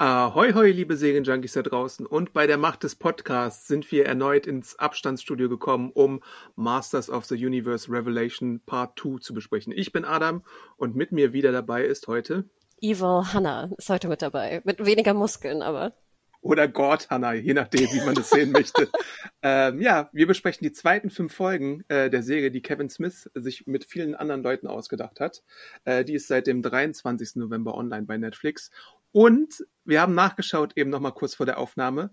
Ahoi, hoi, liebe Serienjunkies da draußen. Und bei der Macht des Podcasts sind wir erneut ins Abstandsstudio gekommen, um Masters of the Universe Revelation Part 2 zu besprechen. Ich bin Adam und mit mir wieder dabei ist heute Evil Hannah ist heute mit dabei. Mit weniger Muskeln, aber. Oder God Hannah, je nachdem, wie man das sehen möchte. Ähm, ja, wir besprechen die zweiten fünf Folgen äh, der Serie, die Kevin Smith sich mit vielen anderen Leuten ausgedacht hat. Äh, die ist seit dem 23. November online bei Netflix. Und wir haben nachgeschaut, eben nochmal kurz vor der Aufnahme,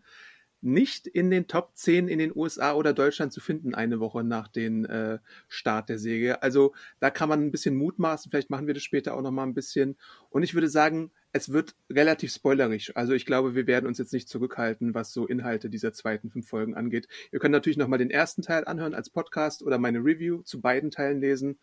nicht in den Top 10 in den USA oder Deutschland zu finden, eine Woche nach dem äh, Start der Serie. Also da kann man ein bisschen mutmaßen, vielleicht machen wir das später auch nochmal ein bisschen. Und ich würde sagen, es wird relativ spoilerisch. Also ich glaube, wir werden uns jetzt nicht zurückhalten, was so Inhalte dieser zweiten fünf Folgen angeht. Ihr könnt natürlich nochmal den ersten Teil anhören als Podcast oder meine Review zu beiden Teilen lesen.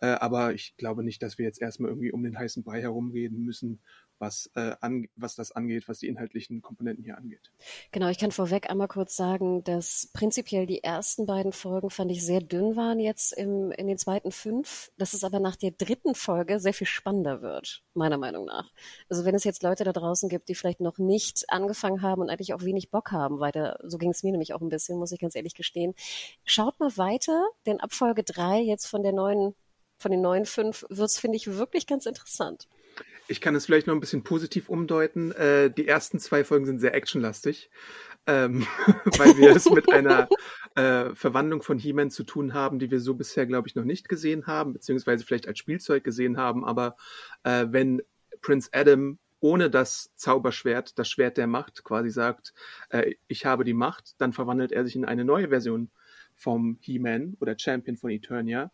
Äh, aber ich glaube nicht, dass wir jetzt erstmal irgendwie um den heißen Brei herumreden müssen, was, äh, an, was das angeht, was die inhaltlichen Komponenten hier angeht. Genau, ich kann vorweg einmal kurz sagen, dass prinzipiell die ersten beiden Folgen fand ich sehr dünn waren jetzt im, in den zweiten fünf, dass es aber nach der dritten Folge sehr viel spannender wird, meiner Meinung nach. Also wenn es jetzt Leute da draußen gibt, die vielleicht noch nicht angefangen haben und eigentlich auch wenig Bock haben weiter, so ging es mir nämlich auch ein bisschen, muss ich ganz ehrlich gestehen, schaut mal weiter, denn ab Folge drei jetzt von der neuen von den neuen fünf wird's, finde ich, wirklich ganz interessant. Ich kann es vielleicht noch ein bisschen positiv umdeuten. Äh, die ersten zwei Folgen sind sehr actionlastig, ähm, weil wir es mit einer äh, Verwandlung von He-Man zu tun haben, die wir so bisher, glaube ich, noch nicht gesehen haben, beziehungsweise vielleicht als Spielzeug gesehen haben. Aber äh, wenn Prince Adam ohne das Zauberschwert, das Schwert der Macht, quasi sagt, äh, ich habe die Macht, dann verwandelt er sich in eine neue Version vom He-Man oder Champion von Eternia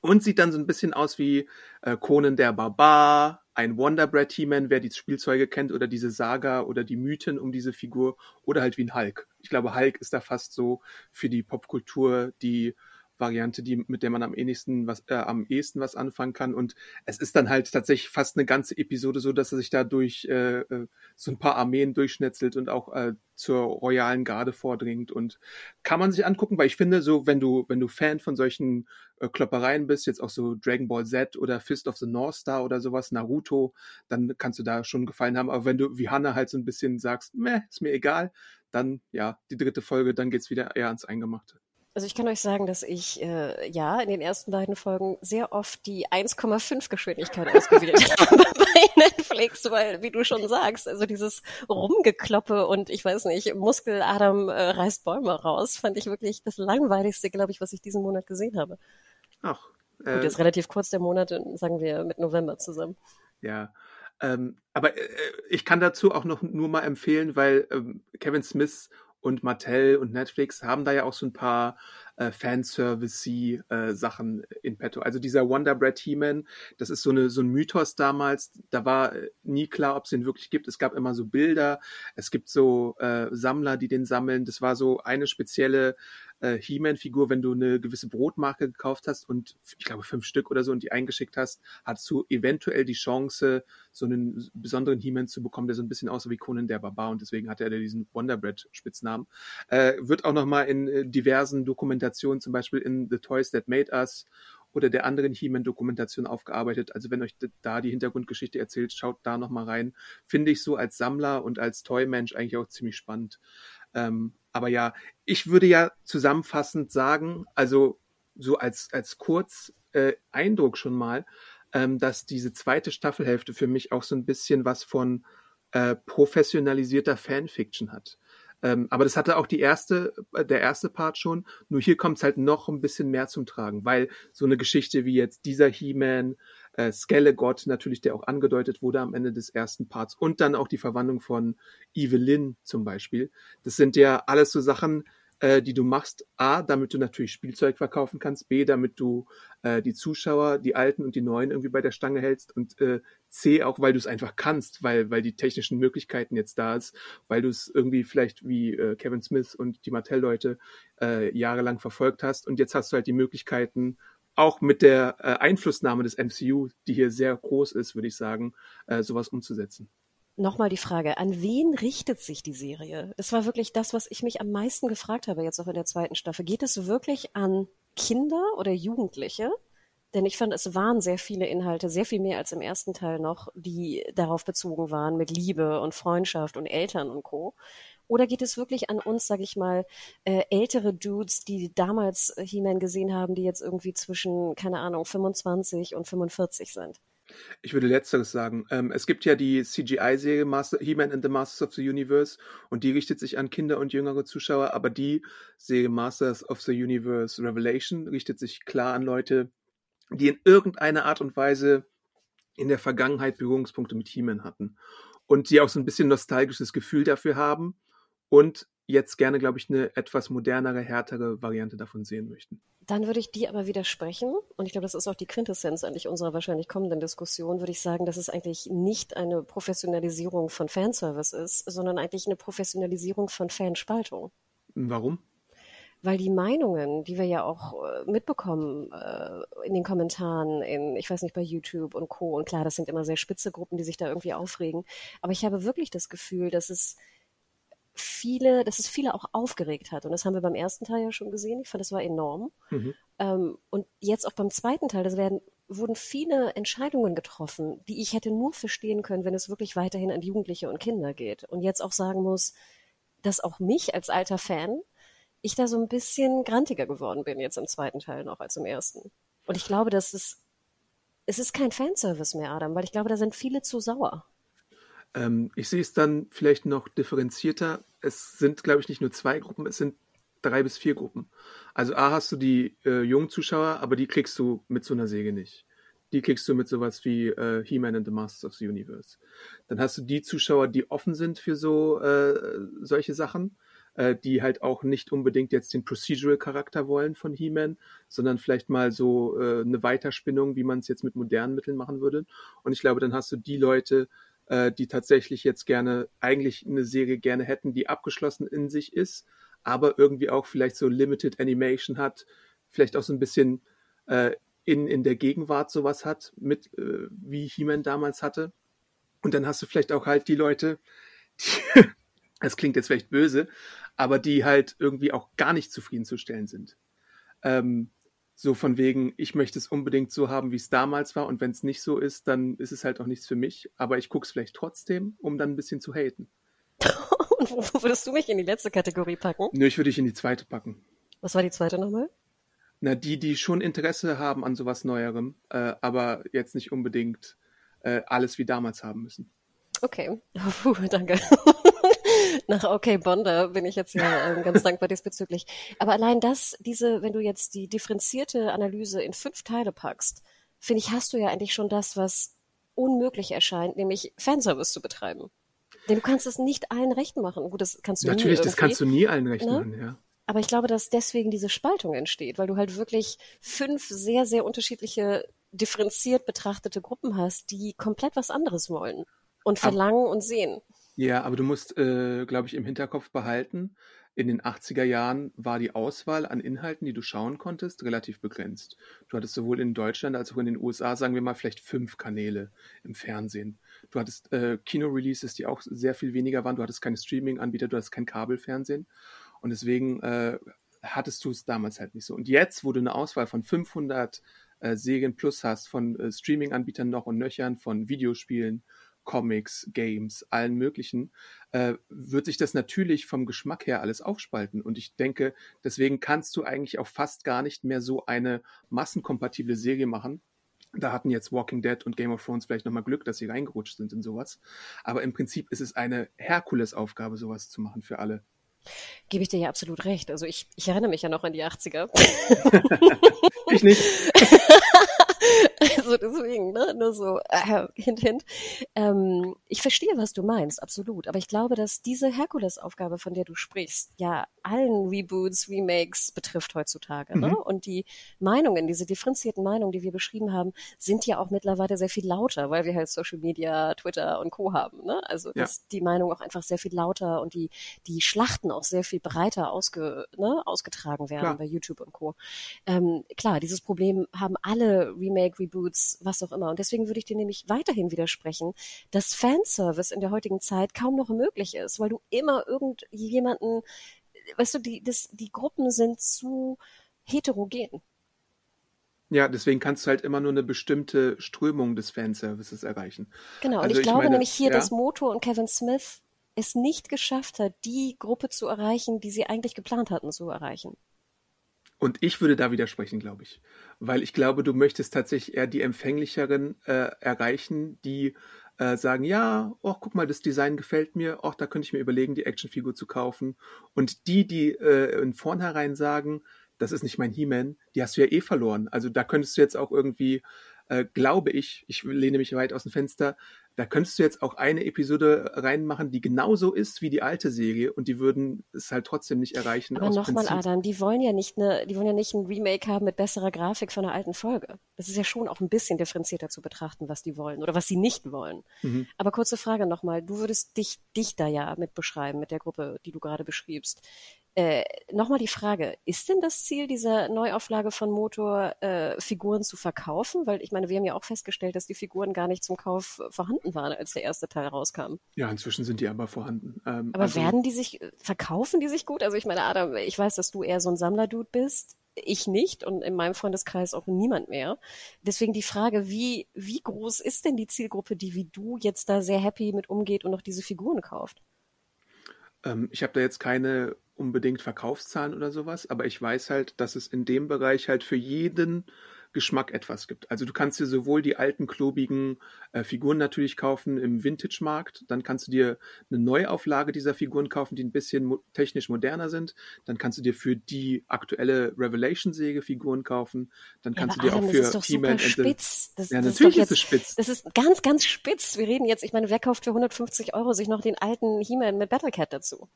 und sieht dann so ein bisschen aus wie äh, Conan der Barbar, ein Wonder Bread He-Man, wer die Spielzeuge kennt oder diese Saga oder die Mythen um diese Figur oder halt wie ein Hulk. Ich glaube, Hulk ist da fast so für die Popkultur die Variante, die, mit der man am ehesten was, äh, am ehesten was anfangen kann. Und es ist dann halt tatsächlich fast eine ganze Episode so, dass er sich da durch äh, äh, so ein paar Armeen durchschnetzelt und auch äh, zur royalen Garde vordringt. Und kann man sich angucken, weil ich finde, so, wenn du, wenn du Fan von solchen äh, Kloppereien bist, jetzt auch so Dragon Ball Z oder Fist of the North Star oder sowas, Naruto, dann kannst du da schon gefallen haben. Aber wenn du wie Hannah halt so ein bisschen sagst, meh, ist mir egal, dann ja, die dritte Folge, dann geht's wieder eher ans Eingemachte. Also ich kann euch sagen, dass ich äh, ja in den ersten beiden Folgen sehr oft die 1,5 Geschwindigkeit ausgewählt habe bei Netflix, weil, wie du schon sagst, also dieses Rumgekloppe und ich weiß nicht, Muskel Adam äh, reißt Bäume raus, fand ich wirklich das langweiligste, glaube ich, was ich diesen Monat gesehen habe. Ach. Äh, Gut, jetzt relativ kurz der Monat, sagen wir mit November zusammen. Ja. Ähm, aber äh, ich kann dazu auch noch nur mal empfehlen, weil ähm, Kevin Smith und Mattel und Netflix haben da ja auch so ein paar äh, Fanservice-Sachen äh, in petto. Also dieser Wonder Bread He-Man, das ist so, eine, so ein Mythos damals. Da war äh, nie klar, ob es den wirklich gibt. Es gab immer so Bilder. Es gibt so äh, Sammler, die den sammeln. Das war so eine spezielle äh, He-Man-Figur, wenn du eine gewisse Brotmarke gekauft hast und ich glaube fünf Stück oder so und die eingeschickt hast, hast du eventuell die Chance, so einen besonderen He-Man zu bekommen, der so ein bisschen aussah wie Conan der Barbar und deswegen hat er diesen Wonderbread-Spitznamen. Äh, wird auch nochmal in äh, diversen Dokumentationen, zum Beispiel in The Toys That Made Us oder der anderen He-Man-Dokumentation aufgearbeitet. Also wenn euch da die Hintergrundgeschichte erzählt, schaut da nochmal rein. Finde ich so als Sammler und als Toy-Mensch eigentlich auch ziemlich spannend. Ähm, aber ja, ich würde ja zusammenfassend sagen, also so als, als kurz äh, Eindruck schon mal, ähm, dass diese zweite Staffelhälfte für mich auch so ein bisschen was von äh, professionalisierter Fanfiction hat. Ähm, aber das hatte auch die erste, äh, der erste Part schon. Nur hier kommt es halt noch ein bisschen mehr zum Tragen, weil so eine Geschichte wie jetzt dieser He-Man, äh, Skelegott natürlich, der auch angedeutet wurde am Ende des ersten Parts und dann auch die Verwandlung von Evelyn zum Beispiel. Das sind ja alles so Sachen, äh, die du machst. A, damit du natürlich Spielzeug verkaufen kannst. B, damit du äh, die Zuschauer, die Alten und die Neuen irgendwie bei der Stange hältst. Und äh, C, auch weil du es einfach kannst, weil, weil die technischen Möglichkeiten jetzt da ist, weil du es irgendwie vielleicht wie äh, Kevin Smith und die Mattel-Leute äh, jahrelang verfolgt hast. Und jetzt hast du halt die Möglichkeiten, auch mit der äh, Einflussnahme des MCU, die hier sehr groß ist, würde ich sagen, äh, sowas umzusetzen. Nochmal die Frage, an wen richtet sich die Serie? Das war wirklich das, was ich mich am meisten gefragt habe, jetzt auch in der zweiten Staffel. Geht es wirklich an Kinder oder Jugendliche? Denn ich fand, es waren sehr viele Inhalte, sehr viel mehr als im ersten Teil noch, die darauf bezogen waren mit Liebe und Freundschaft und Eltern und Co. Oder geht es wirklich an uns, sag ich mal, äh, ältere Dudes, die damals He-Man gesehen haben, die jetzt irgendwie zwischen, keine Ahnung, 25 und 45 sind? Ich würde letzteres sagen. Ähm, es gibt ja die CGI-Serie He-Man and the Masters of the Universe und die richtet sich an Kinder und jüngere Zuschauer, aber die Serie Masters of the Universe Revelation richtet sich klar an Leute, die in irgendeiner Art und Weise in der Vergangenheit Berührungspunkte mit He-Man hatten und die auch so ein bisschen nostalgisches Gefühl dafür haben und jetzt gerne, glaube ich, eine etwas modernere, härtere Variante davon sehen möchten. Dann würde ich die aber widersprechen. Und ich glaube, das ist auch die Quintessenz eigentlich unserer wahrscheinlich kommenden Diskussion, würde ich sagen, dass es eigentlich nicht eine Professionalisierung von Fanservice ist, sondern eigentlich eine Professionalisierung von Fanspaltung. Warum? Weil die Meinungen, die wir ja auch äh, mitbekommen äh, in den Kommentaren, in, ich weiß nicht, bei YouTube und Co. Und klar, das sind immer sehr spitze Gruppen, die sich da irgendwie aufregen. Aber ich habe wirklich das Gefühl, dass es viele, dass es viele auch aufgeregt hat. Und das haben wir beim ersten Teil ja schon gesehen. Ich fand, das war enorm. Mhm. Ähm, und jetzt auch beim zweiten Teil, das werden, wurden viele Entscheidungen getroffen, die ich hätte nur verstehen können, wenn es wirklich weiterhin an Jugendliche und Kinder geht. Und jetzt auch sagen muss, dass auch mich als alter Fan, ich da so ein bisschen grantiger geworden bin jetzt im zweiten Teil noch als im ersten. Und ich glaube, dass es, es ist kein Fanservice mehr, Adam, weil ich glaube, da sind viele zu sauer. Ähm, ich sehe es dann vielleicht noch differenzierter. Es sind, glaube ich, nicht nur zwei Gruppen, es sind drei bis vier Gruppen. Also A hast du die äh, jungen Zuschauer, aber die kriegst du mit so einer Säge nicht. Die kriegst du mit sowas wie äh, He-Man and the Masters of the Universe. Dann hast du die Zuschauer, die offen sind für so äh, solche Sachen, äh, die halt auch nicht unbedingt jetzt den Procedural-Charakter wollen von He-Man, sondern vielleicht mal so äh, eine Weiterspinnung, wie man es jetzt mit modernen Mitteln machen würde. Und ich glaube, dann hast du die Leute, äh, die tatsächlich jetzt gerne, eigentlich eine Serie gerne hätten, die abgeschlossen in sich ist, aber irgendwie auch vielleicht so Limited Animation hat, vielleicht auch so ein bisschen äh, in, in der Gegenwart sowas hat, mit äh, wie He-Man damals hatte. Und dann hast du vielleicht auch halt die Leute, die, das klingt jetzt vielleicht böse, aber die halt irgendwie auch gar nicht zufriedenzustellen sind. Ähm, so von wegen, ich möchte es unbedingt so haben, wie es damals war und wenn es nicht so ist, dann ist es halt auch nichts für mich, aber ich gucke es vielleicht trotzdem, um dann ein bisschen zu haten. und wo würdest du mich in die letzte Kategorie packen? Nö, ich würde dich in die zweite packen. Was war die zweite nochmal? Na, die, die schon Interesse haben an sowas Neuerem, äh, aber jetzt nicht unbedingt äh, alles wie damals haben müssen. Okay, Puh, danke. Nach Okay Bonder bin ich jetzt ja äh, ganz dankbar diesbezüglich. Aber allein das, diese, wenn du jetzt die differenzierte Analyse in fünf Teile packst, finde ich, hast du ja eigentlich schon das, was unmöglich erscheint, nämlich Fanservice zu betreiben. Denn du kannst es nicht allen recht machen. Gut, das kannst du Natürlich, das kannst du nie allen recht ne? machen, ja. Aber ich glaube, dass deswegen diese Spaltung entsteht, weil du halt wirklich fünf sehr, sehr unterschiedliche, differenziert betrachtete Gruppen hast, die komplett was anderes wollen und verlangen und sehen. Ja, aber du musst, äh, glaube ich, im Hinterkopf behalten, in den 80er Jahren war die Auswahl an Inhalten, die du schauen konntest, relativ begrenzt. Du hattest sowohl in Deutschland als auch in den USA, sagen wir mal, vielleicht fünf Kanäle im Fernsehen. Du hattest äh, Kino-Releases, die auch sehr viel weniger waren. Du hattest keine Streaming-Anbieter, du hattest kein Kabelfernsehen. Und deswegen äh, hattest du es damals halt nicht so. Und jetzt, wo du eine Auswahl von 500 äh, Serien plus hast, von äh, Streaming-Anbietern noch und nöchern, von Videospielen, Comics, Games, allen möglichen, äh, wird sich das natürlich vom Geschmack her alles aufspalten. Und ich denke, deswegen kannst du eigentlich auch fast gar nicht mehr so eine massenkompatible Serie machen. Da hatten jetzt Walking Dead und Game of Thrones vielleicht nochmal Glück, dass sie reingerutscht sind in sowas. Aber im Prinzip ist es eine Herkulesaufgabe, sowas zu machen für alle. Gebe ich dir ja absolut recht. Also ich, ich erinnere mich ja noch an die 80er. ich nicht. Also deswegen, ne? Nur so, äh, hint, hint. Ähm, ich verstehe, was du meinst, absolut. Aber ich glaube, dass diese Herkulesaufgabe, von der du sprichst, ja allen Reboots, Remakes betrifft heutzutage. Ne? Mhm. Ne? Und die Meinungen, diese differenzierten Meinungen, die wir beschrieben haben, sind ja auch mittlerweile sehr viel lauter, weil wir halt Social Media, Twitter und Co. haben. Ne? Also ja. dass die Meinung auch einfach sehr viel lauter und die, die Schlachten auch sehr viel breiter ausge, ne, ausgetragen werden klar. bei YouTube und Co. Ähm, klar, dieses Problem haben alle Remake, Reboots, was auch immer. Und deswegen würde ich dir nämlich weiterhin widersprechen, dass Fanservice in der heutigen Zeit kaum noch möglich ist, weil du immer irgendjemanden weißt du, die, das, die Gruppen sind zu heterogen. Ja, deswegen kannst du halt immer nur eine bestimmte Strömung des Fanservices erreichen. Genau, also und ich, ich glaube meine, nämlich hier, ja? dass Moto und Kevin Smith es nicht geschafft hat, die Gruppe zu erreichen, die sie eigentlich geplant hatten zu erreichen. Und ich würde da widersprechen, glaube ich. Weil ich glaube, du möchtest tatsächlich eher die Empfänglicheren äh, erreichen, die äh, sagen, ja, oh, guck mal, das Design gefällt mir, oh, da könnte ich mir überlegen, die Actionfigur zu kaufen. Und die, die äh, in vornherein sagen, das ist nicht mein He-Man, die hast du ja eh verloren. Also da könntest du jetzt auch irgendwie, äh, glaube ich, ich lehne mich weit aus dem Fenster, da könntest du jetzt auch eine Episode reinmachen, die genauso ist wie die alte Serie und die würden es halt trotzdem nicht erreichen. Aber nochmal, Adam, die wollen ja nicht eine, die wollen ja nicht ein Remake haben mit besserer Grafik von einer alten Folge. Das ist ja schon auch ein bisschen differenzierter zu betrachten, was die wollen oder was sie nicht wollen. Mhm. Aber kurze Frage nochmal, du würdest dich, dich da ja mit beschreiben, mit der Gruppe, die du gerade beschriebst. Äh, Nochmal die Frage, ist denn das Ziel dieser Neuauflage von Motor, äh, Figuren zu verkaufen? Weil ich meine, wir haben ja auch festgestellt, dass die Figuren gar nicht zum Kauf vorhanden waren, als der erste Teil rauskam. Ja, inzwischen sind die aber vorhanden. Ähm, aber also, werden die sich, verkaufen die sich gut? Also ich meine, Adam, ich weiß, dass du eher so ein Sammlerdude bist. Ich nicht und in meinem Freundeskreis auch niemand mehr. Deswegen die Frage, wie, wie groß ist denn die Zielgruppe, die wie du jetzt da sehr happy mit umgeht und noch diese Figuren kauft? Ähm, ich habe da jetzt keine unbedingt Verkaufszahlen oder sowas, aber ich weiß halt, dass es in dem Bereich halt für jeden Geschmack etwas gibt. Also du kannst dir sowohl die alten klobigen äh, Figuren natürlich kaufen im Vintage-Markt, dann kannst du dir eine Neuauflage dieser Figuren kaufen, die ein bisschen mo technisch moderner sind, dann kannst du dir für die aktuelle Revelation-Säge Figuren kaufen, dann kannst ja, du dir Adam, auch für He-Man spitz. Das, ja, das natürlich ist, es spitz. Das ist ganz, ganz spitz. Wir reden jetzt, ich meine, wer kauft für 150 Euro sich noch den alten He-Man mit Battlecat dazu?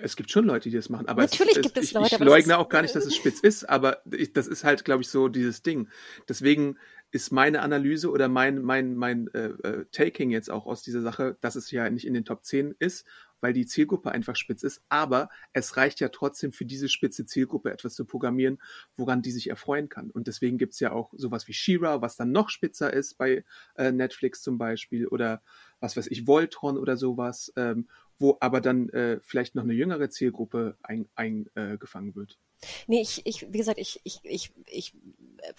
Es gibt schon Leute, die das machen, aber natürlich es, gibt es, ich, Leute. Ich leugne auch gar nicht, dass es spitz ist, aber ich, das ist halt, glaube ich, so dieses Ding. Deswegen ist meine Analyse oder mein mein mein äh, äh, Taking jetzt auch aus dieser Sache, dass es ja nicht in den Top 10 ist, weil die Zielgruppe einfach spitz ist. Aber es reicht ja trotzdem für diese spitze Zielgruppe etwas zu programmieren, woran die sich erfreuen kann. Und deswegen gibt's ja auch sowas wie Shira, was dann noch spitzer ist bei äh, Netflix zum Beispiel oder was weiß ich, Voltron oder sowas. Ähm, wo aber dann äh, vielleicht noch eine jüngere Zielgruppe eingefangen ein, äh, wird. Nee, ich, ich, wie gesagt, ich, ich, ich, ich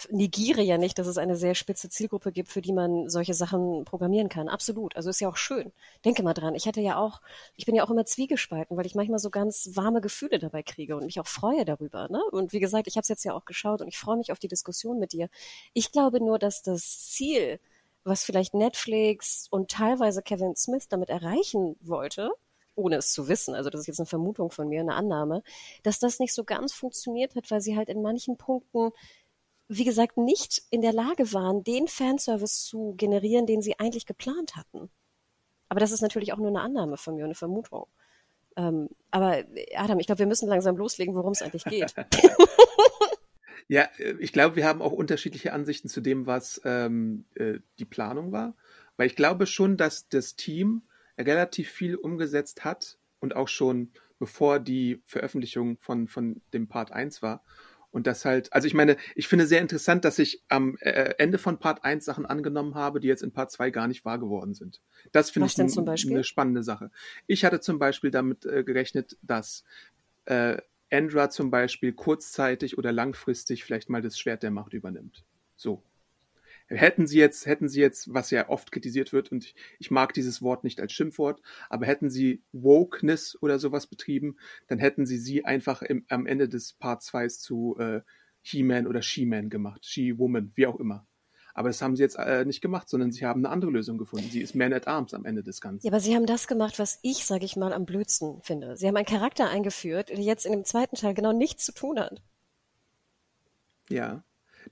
negiere ja nicht, dass es eine sehr spitze Zielgruppe gibt, für die man solche Sachen programmieren kann. Absolut. Also ist ja auch schön. Denke mal dran. Ich hatte ja auch, ich bin ja auch immer zwiegespalten, weil ich manchmal so ganz warme Gefühle dabei kriege und mich auch freue darüber. Ne? Und wie gesagt, ich habe es jetzt ja auch geschaut und ich freue mich auf die Diskussion mit dir. Ich glaube nur, dass das Ziel, was vielleicht Netflix und teilweise Kevin Smith damit erreichen wollte, ohne es zu wissen, also das ist jetzt eine Vermutung von mir, eine Annahme, dass das nicht so ganz funktioniert hat, weil sie halt in manchen Punkten, wie gesagt, nicht in der Lage waren, den Fanservice zu generieren, den sie eigentlich geplant hatten. Aber das ist natürlich auch nur eine Annahme von mir, eine Vermutung. Ähm, aber Adam, ich glaube, wir müssen langsam loslegen, worum es eigentlich geht. ja, ich glaube, wir haben auch unterschiedliche Ansichten zu dem, was ähm, äh, die Planung war. Weil ich glaube schon, dass das Team relativ viel umgesetzt hat und auch schon bevor die Veröffentlichung von, von dem Part 1 war. Und das halt, also ich meine, ich finde sehr interessant, dass ich am äh, Ende von Part 1 Sachen angenommen habe, die jetzt in Part 2 gar nicht wahr geworden sind. Das finde ich eine spannende Sache. Ich hatte zum Beispiel damit äh, gerechnet, dass äh, Andra zum Beispiel kurzzeitig oder langfristig vielleicht mal das Schwert der Macht übernimmt. So. Hätten sie jetzt, hätten sie jetzt, was ja oft kritisiert wird, und ich, ich mag dieses Wort nicht als Schimpfwort, aber hätten sie Wokeness oder sowas betrieben, dann hätten sie sie einfach im, am Ende des Part 2 zu äh, He-Man oder She-Man gemacht. She-Woman, wie auch immer. Aber das haben sie jetzt äh, nicht gemacht, sondern sie haben eine andere Lösung gefunden. Sie ist Man at Arms am Ende des Ganzen. Ja, aber sie haben das gemacht, was ich, sage ich mal, am blödsten finde. Sie haben einen Charakter eingeführt, der jetzt in dem zweiten Teil genau nichts zu tun hat. Ja,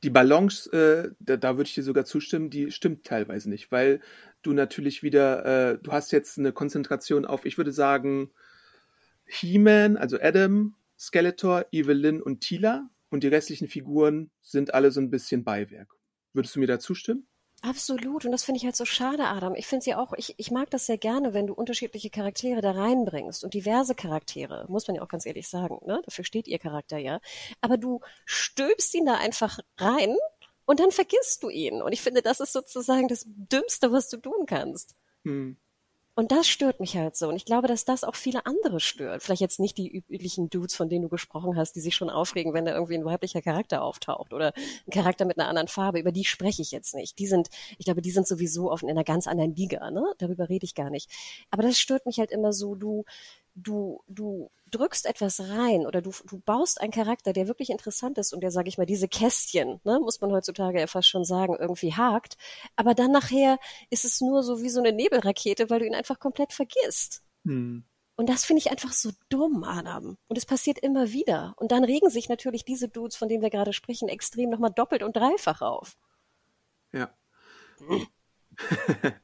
die Balance, äh, da, da würde ich dir sogar zustimmen, die stimmt teilweise nicht, weil du natürlich wieder, äh, du hast jetzt eine Konzentration auf, ich würde sagen, He-Man, also Adam, Skeletor, Evelyn und Tila und die restlichen Figuren sind alle so ein bisschen Beiwerk. Würdest du mir da zustimmen? Absolut. Und das finde ich halt so schade, Adam. Ich finde sie auch, ich, ich mag das sehr gerne, wenn du unterschiedliche Charaktere da reinbringst und diverse Charaktere, muss man ja auch ganz ehrlich sagen, ne? Dafür steht ihr Charakter ja. Aber du stülpst ihn da einfach rein und dann vergisst du ihn. Und ich finde, das ist sozusagen das Dümmste, was du tun kannst. Hm. Und das stört mich halt so. Und ich glaube, dass das auch viele andere stört. Vielleicht jetzt nicht die üblichen Dudes, von denen du gesprochen hast, die sich schon aufregen, wenn da irgendwie ein weiblicher Charakter auftaucht oder ein Charakter mit einer anderen Farbe. Über die spreche ich jetzt nicht. Die sind, ich glaube, die sind sowieso auf in einer ganz anderen Liga, ne? Darüber rede ich gar nicht. Aber das stört mich halt immer so, du, du, du drückst etwas rein oder du, du baust einen Charakter, der wirklich interessant ist und der, sage ich mal, diese Kästchen, ne, muss man heutzutage ja fast schon sagen, irgendwie hakt. Aber dann nachher ist es nur so wie so eine Nebelrakete, weil du ihn einfach komplett vergisst. Hm. Und das finde ich einfach so dumm, Adam. Und es passiert immer wieder. Und dann regen sich natürlich diese Dudes, von denen wir gerade sprechen, extrem nochmal doppelt und dreifach auf. Ja.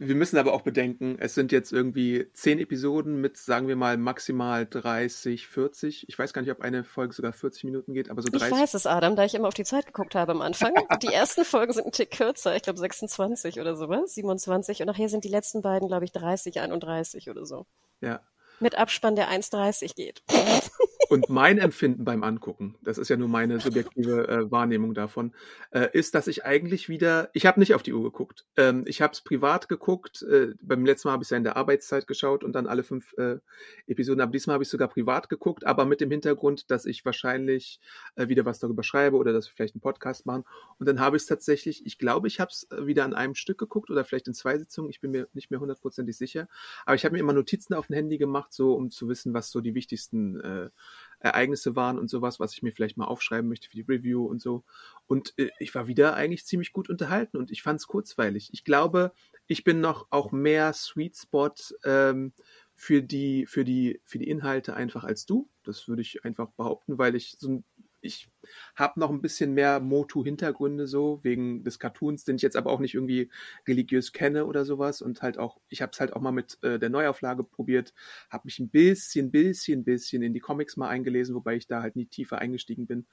Wir müssen aber auch bedenken, es sind jetzt irgendwie zehn Episoden mit, sagen wir mal, maximal 30, 40. Ich weiß gar nicht, ob eine Folge sogar 40 Minuten geht, aber so 30. Ich weiß es, Adam, da ich immer auf die Zeit geguckt habe am Anfang. die ersten Folgen sind ein Tick kürzer, ich glaube 26 oder sowas, 27. Und nachher sind die letzten beiden, glaube ich, 30, 31 oder so. Ja. Mit Abspann, der 1,30 geht. Und mein Empfinden beim Angucken, das ist ja nur meine subjektive äh, Wahrnehmung davon, äh, ist, dass ich eigentlich wieder, ich habe nicht auf die Uhr geguckt. Ähm, ich habe es privat geguckt. Äh, beim letzten Mal habe ich es ja in der Arbeitszeit geschaut und dann alle fünf äh, Episoden. Aber diesmal habe ich sogar privat geguckt, aber mit dem Hintergrund, dass ich wahrscheinlich äh, wieder was darüber schreibe oder dass wir vielleicht einen Podcast machen. Und dann habe ich es tatsächlich, ich glaube, ich habe es äh, wieder an einem Stück geguckt oder vielleicht in zwei Sitzungen. Ich bin mir nicht mehr hundertprozentig sicher. Aber ich habe mir immer Notizen auf dem Handy gemacht, so um zu wissen, was so die wichtigsten äh, Ereignisse waren und sowas, was ich mir vielleicht mal aufschreiben möchte für die Review und so. Und äh, ich war wieder eigentlich ziemlich gut unterhalten und ich fand es kurzweilig. Ich glaube, ich bin noch auch mehr Sweet Spot ähm, für die für die für die Inhalte einfach als du. Das würde ich einfach behaupten, weil ich so ein ich habe noch ein bisschen mehr Motu-Hintergründe so, wegen des Cartoons, den ich jetzt aber auch nicht irgendwie religiös kenne oder sowas. Und halt auch, ich habe es halt auch mal mit äh, der Neuauflage probiert, habe mich ein bisschen, bisschen, bisschen in die Comics mal eingelesen, wobei ich da halt nie tiefer eingestiegen bin.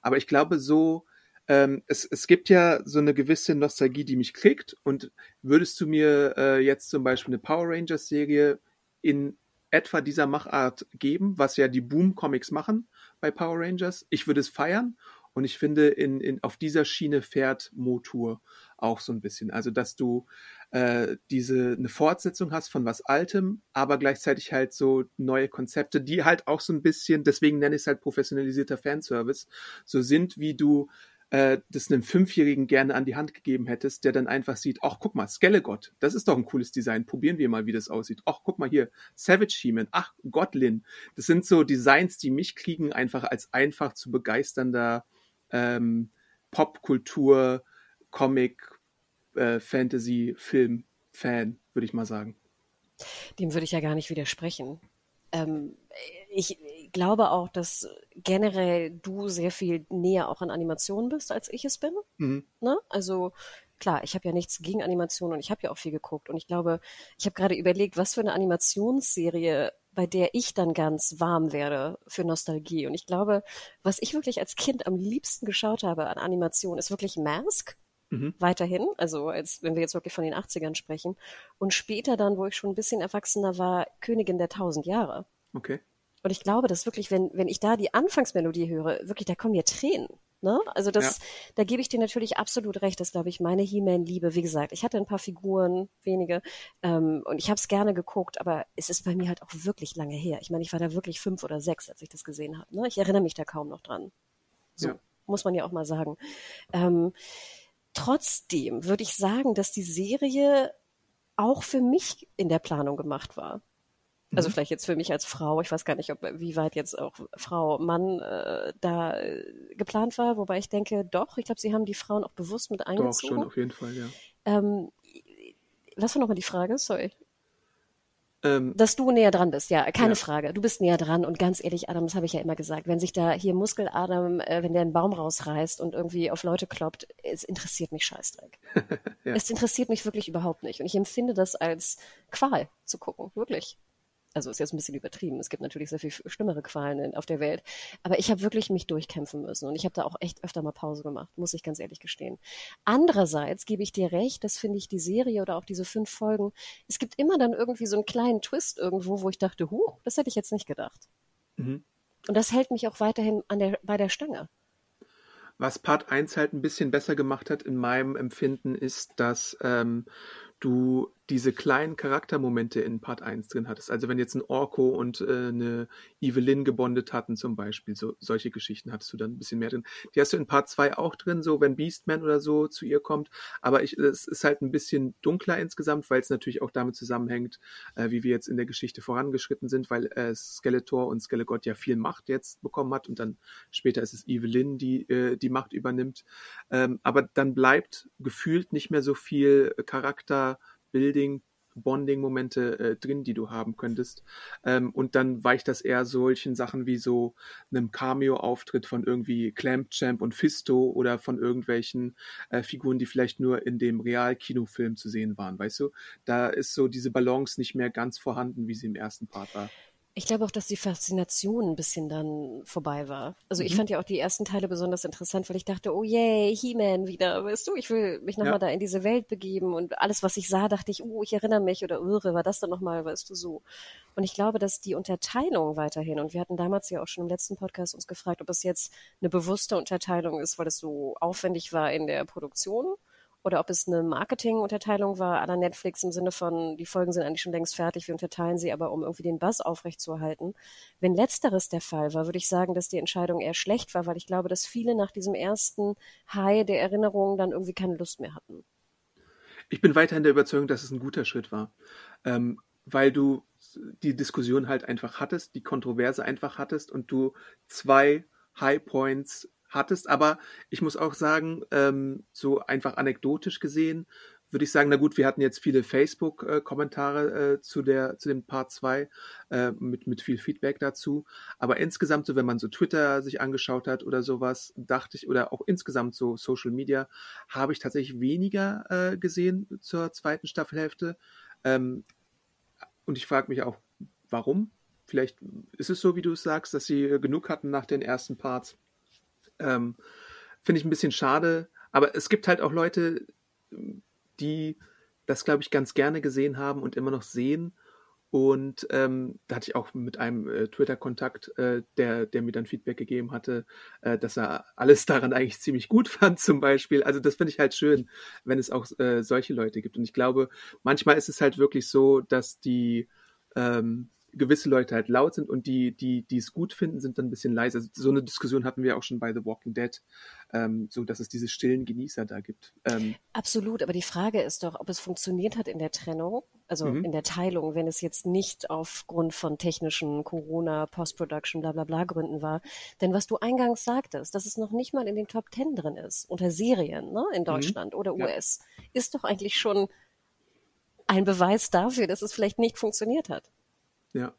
Aber ich glaube so, ähm, es, es gibt ja so eine gewisse Nostalgie, die mich kriegt. Und würdest du mir äh, jetzt zum Beispiel eine Power Rangers Serie in etwa dieser Machart geben, was ja die Boom Comics machen bei Power Rangers. Ich würde es feiern und ich finde, in, in, auf dieser Schiene fährt Motur auch so ein bisschen. Also, dass du äh, diese eine Fortsetzung hast von was Altem, aber gleichzeitig halt so neue Konzepte, die halt auch so ein bisschen, deswegen nenne ich es halt professionalisierter Fanservice, so sind, wie du äh, das einem Fünfjährigen gerne an die Hand gegeben hättest, der dann einfach sieht, ach guck mal, Skelegott, das ist doch ein cooles Design, probieren wir mal, wie das aussieht. Ach guck mal hier, Savage He-Man, ach Godlin. Das sind so Designs, die mich kriegen, einfach als einfach zu begeisternder ähm, Popkultur, Comic, äh, Fantasy, Film, Fan, würde ich mal sagen. Dem würde ich ja gar nicht widersprechen. Ähm, ich glaube auch, dass generell du sehr viel näher auch an Animationen bist, als ich es bin. Mhm. Ne? Also klar, ich habe ja nichts gegen Animationen und ich habe ja auch viel geguckt. Und ich glaube, ich habe gerade überlegt, was für eine Animationsserie, bei der ich dann ganz warm werde für Nostalgie. Und ich glaube, was ich wirklich als Kind am liebsten geschaut habe an Animation, ist wirklich Mask. Mhm. Weiterhin, also als wenn wir jetzt wirklich von den 80ern sprechen. Und später dann, wo ich schon ein bisschen erwachsener war, Königin der tausend Jahre. Okay. Und ich glaube, dass wirklich, wenn, wenn ich da die Anfangsmelodie höre, wirklich, da kommen mir Tränen. Ne? Also das, ja. da gebe ich dir natürlich absolut recht. Das glaube ich meine He-Man-Liebe. Wie gesagt, ich hatte ein paar Figuren, wenige, ähm, und ich habe es gerne geguckt, aber es ist bei mir halt auch wirklich lange her. Ich meine, ich war da wirklich fünf oder sechs, als ich das gesehen habe. Ne? Ich erinnere mich da kaum noch dran. So ja. muss man ja auch mal sagen. Ähm, trotzdem würde ich sagen, dass die Serie auch für mich in der Planung gemacht war. Also mhm. vielleicht jetzt für mich als Frau, ich weiß gar nicht, ob wie weit jetzt auch Frau Mann äh, da äh, geplant war, wobei ich denke, doch, ich glaube, sie haben die Frauen auch bewusst mit eingezogen. Doch, schon, auf jeden Fall, ja. Ähm, was war nochmal die Frage? Sorry. Ähm, Dass du näher dran bist, ja, keine ja. Frage. Du bist näher dran und ganz ehrlich, Adam, das habe ich ja immer gesagt, wenn sich da hier Muskel-Adam, äh, wenn der einen Baum rausreißt und irgendwie auf Leute kloppt, es interessiert mich Scheißdreck. ja. Es interessiert mich wirklich überhaupt nicht und ich empfinde das als Qual zu gucken, wirklich also ist jetzt ein bisschen übertrieben. Es gibt natürlich sehr viel schlimmere Qualen auf der Welt. Aber ich habe wirklich mich durchkämpfen müssen und ich habe da auch echt öfter mal Pause gemacht, muss ich ganz ehrlich gestehen. Andererseits gebe ich dir recht, das finde ich die Serie oder auch diese fünf Folgen, es gibt immer dann irgendwie so einen kleinen Twist irgendwo, wo ich dachte, huh, das hätte ich jetzt nicht gedacht. Mhm. Und das hält mich auch weiterhin an der, bei der Stange. Was Part 1 halt ein bisschen besser gemacht hat in meinem Empfinden, ist, dass ähm, du diese kleinen Charaktermomente in Part 1 drin hattest. Also wenn jetzt ein Orko und äh, eine Evelyn gebondet hatten zum Beispiel, so, solche Geschichten hattest du dann ein bisschen mehr drin. Die hast du in Part 2 auch drin, so wenn Beastman oder so zu ihr kommt. Aber ich, es ist halt ein bisschen dunkler insgesamt, weil es natürlich auch damit zusammenhängt, äh, wie wir jetzt in der Geschichte vorangeschritten sind, weil äh, Skeletor und Skelegot ja viel Macht jetzt bekommen hat und dann später ist es Evelyn, die äh, die Macht übernimmt. Ähm, aber dann bleibt gefühlt nicht mehr so viel Charakter Building, Bonding-Momente äh, drin, die du haben könntest. Ähm, und dann weicht das eher solchen Sachen wie so einem Cameo-Auftritt von irgendwie Clampchamp und Fisto oder von irgendwelchen äh, Figuren, die vielleicht nur in dem Real-Kinofilm zu sehen waren, weißt du? Da ist so diese Balance nicht mehr ganz vorhanden, wie sie im ersten Part war. Ich glaube auch, dass die Faszination ein bisschen dann vorbei war. Also mhm. ich fand ja auch die ersten Teile besonders interessant, weil ich dachte, oh yay, He-Man wieder, weißt du, ich will mich nochmal ja. da in diese Welt begeben und alles, was ich sah, dachte ich, oh, ich erinnere mich oder irre, war das dann nochmal, weißt du, so. Und ich glaube, dass die Unterteilung weiterhin, und wir hatten damals ja auch schon im letzten Podcast uns gefragt, ob es jetzt eine bewusste Unterteilung ist, weil es so aufwendig war in der Produktion oder ob es eine Marketingunterteilung war aller Netflix im Sinne von, die Folgen sind eigentlich schon längst fertig, wir unterteilen sie aber, um irgendwie den Buzz aufrechtzuerhalten. Wenn letzteres der Fall war, würde ich sagen, dass die Entscheidung eher schlecht war, weil ich glaube, dass viele nach diesem ersten High der Erinnerungen dann irgendwie keine Lust mehr hatten. Ich bin weiterhin der Überzeugung, dass es ein guter Schritt war, ähm, weil du die Diskussion halt einfach hattest, die Kontroverse einfach hattest und du zwei High Points hattest. Aber ich muss auch sagen, ähm, so einfach anekdotisch gesehen, würde ich sagen, na gut, wir hatten jetzt viele Facebook-Kommentare äh, zu der zu dem Part 2 äh, mit mit viel Feedback dazu, aber insgesamt so, wenn man so Twitter sich angeschaut hat oder sowas, dachte ich oder auch insgesamt so Social Media, habe ich tatsächlich weniger äh, gesehen zur zweiten Staffelhälfte. Ähm, und ich frage mich auch, warum? Vielleicht ist es so, wie du es sagst, dass sie genug hatten nach den ersten Parts. Ähm, Finde ich ein bisschen schade. Aber es gibt halt auch Leute, die das, glaube ich, ganz gerne gesehen haben und immer noch sehen. Und ähm, da hatte ich auch mit einem äh, Twitter-Kontakt, äh, der, der mir dann Feedback gegeben hatte, äh, dass er alles daran eigentlich ziemlich gut fand, zum Beispiel. Also das finde ich halt schön, wenn es auch äh, solche Leute gibt. Und ich glaube, manchmal ist es halt wirklich so, dass die ähm, gewisse Leute halt laut sind und die, die, die es gut finden, sind dann ein bisschen leise. Also so eine Diskussion hatten wir auch schon bei The Walking Dead, ähm, so dass es diese stillen Genießer da gibt. Ähm, Absolut, aber die Frage ist doch, ob es funktioniert hat in der Trennung, also mhm. in der Teilung, wenn es jetzt nicht aufgrund von technischen Corona, Post-Production, bla bla bla Gründen war. Denn was du eingangs sagtest, dass es noch nicht mal in den Top Ten drin ist, unter Serien ne, in mhm. Deutschland mhm. oder US, ja. ist doch eigentlich schon ein Beweis dafür, dass es vielleicht nicht funktioniert hat. Ja.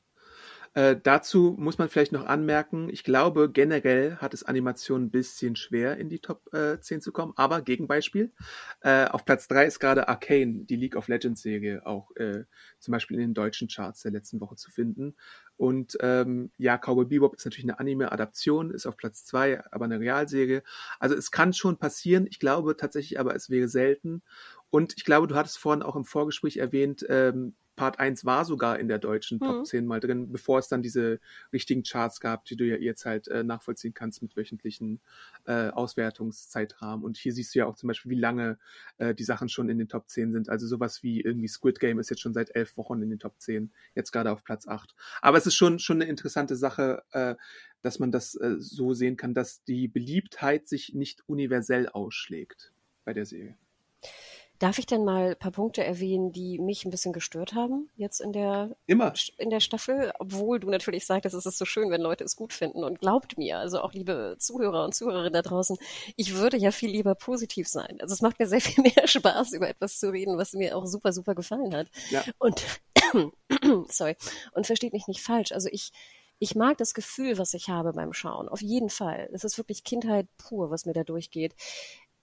Äh, dazu muss man vielleicht noch anmerken, ich glaube, generell hat es Animation ein bisschen schwer, in die Top äh, 10 zu kommen. Aber Gegenbeispiel, äh, auf Platz 3 ist gerade Arcane, die League of Legends Serie, auch äh, zum Beispiel in den deutschen Charts der letzten Woche zu finden. Und ähm, ja, Cowboy Bebop ist natürlich eine Anime-Adaption, ist auf Platz 2, aber eine Realserie. Also es kann schon passieren. Ich glaube tatsächlich aber, es wäre selten. Und ich glaube, du hattest vorhin auch im Vorgespräch erwähnt, ähm, Part 1 war sogar in der deutschen Top mhm. 10 mal drin, bevor es dann diese richtigen Charts gab, die du ja jetzt halt äh, nachvollziehen kannst mit wöchentlichen äh, Auswertungszeitrahmen. Und hier siehst du ja auch zum Beispiel, wie lange äh, die Sachen schon in den Top 10 sind. Also sowas wie irgendwie Squid Game ist jetzt schon seit elf Wochen in den Top 10, jetzt gerade auf Platz 8. Aber es ist schon, schon eine interessante Sache, äh, dass man das äh, so sehen kann, dass die Beliebtheit sich nicht universell ausschlägt bei der Serie. Darf ich denn mal ein paar Punkte erwähnen, die mich ein bisschen gestört haben jetzt in der, Immer. in der Staffel? Obwohl du natürlich sagtest, es ist so schön, wenn Leute es gut finden. Und glaubt mir, also auch liebe Zuhörer und Zuhörerinnen da draußen, ich würde ja viel lieber positiv sein. Also es macht mir sehr viel mehr Spaß, über etwas zu reden, was mir auch super, super gefallen hat. Ja. Und, sorry, und versteht mich nicht falsch. Also ich, ich mag das Gefühl, was ich habe beim Schauen. Auf jeden Fall. Es ist wirklich Kindheit pur, was mir da durchgeht.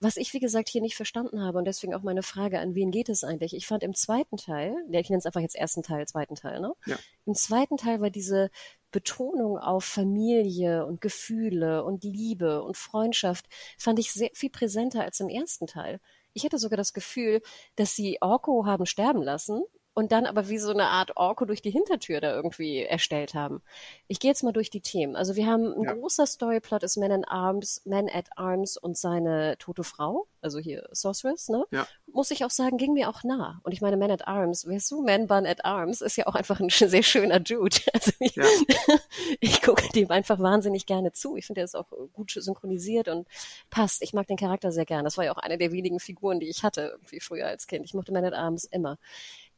Was ich, wie gesagt, hier nicht verstanden habe und deswegen auch meine Frage, an wen geht es eigentlich? Ich fand im zweiten Teil, ja, ich nenne es einfach jetzt ersten Teil, zweiten Teil, ne? Ja. Im zweiten Teil war diese Betonung auf Familie und Gefühle und Liebe und Freundschaft, fand ich sehr viel präsenter als im ersten Teil. Ich hatte sogar das Gefühl, dass sie Orko haben sterben lassen und dann aber wie so eine Art Orko durch die Hintertür da irgendwie erstellt haben. Ich gehe jetzt mal durch die Themen. Also wir haben ein Ja. großer Storyplot ist Man at Arms, Man at Arms und seine tote Frau, also hier Sorceress, ne? Ja. Muss ich auch sagen, ging mir auch nah. Und ich meine, Man at Arms, weißt du, Man Bun at Arms ist ja auch einfach ein sehr schöner Dude. Also ich, Ja. ich gucke dem einfach wahnsinnig gerne zu. Ich finde, er ist auch gut synchronisiert und passt. Ich mag den Charakter sehr gern. Das war ja auch eine der wenigen Figuren, die ich hatte, irgendwie früher als Kind. Ich mochte Man at Arms immer.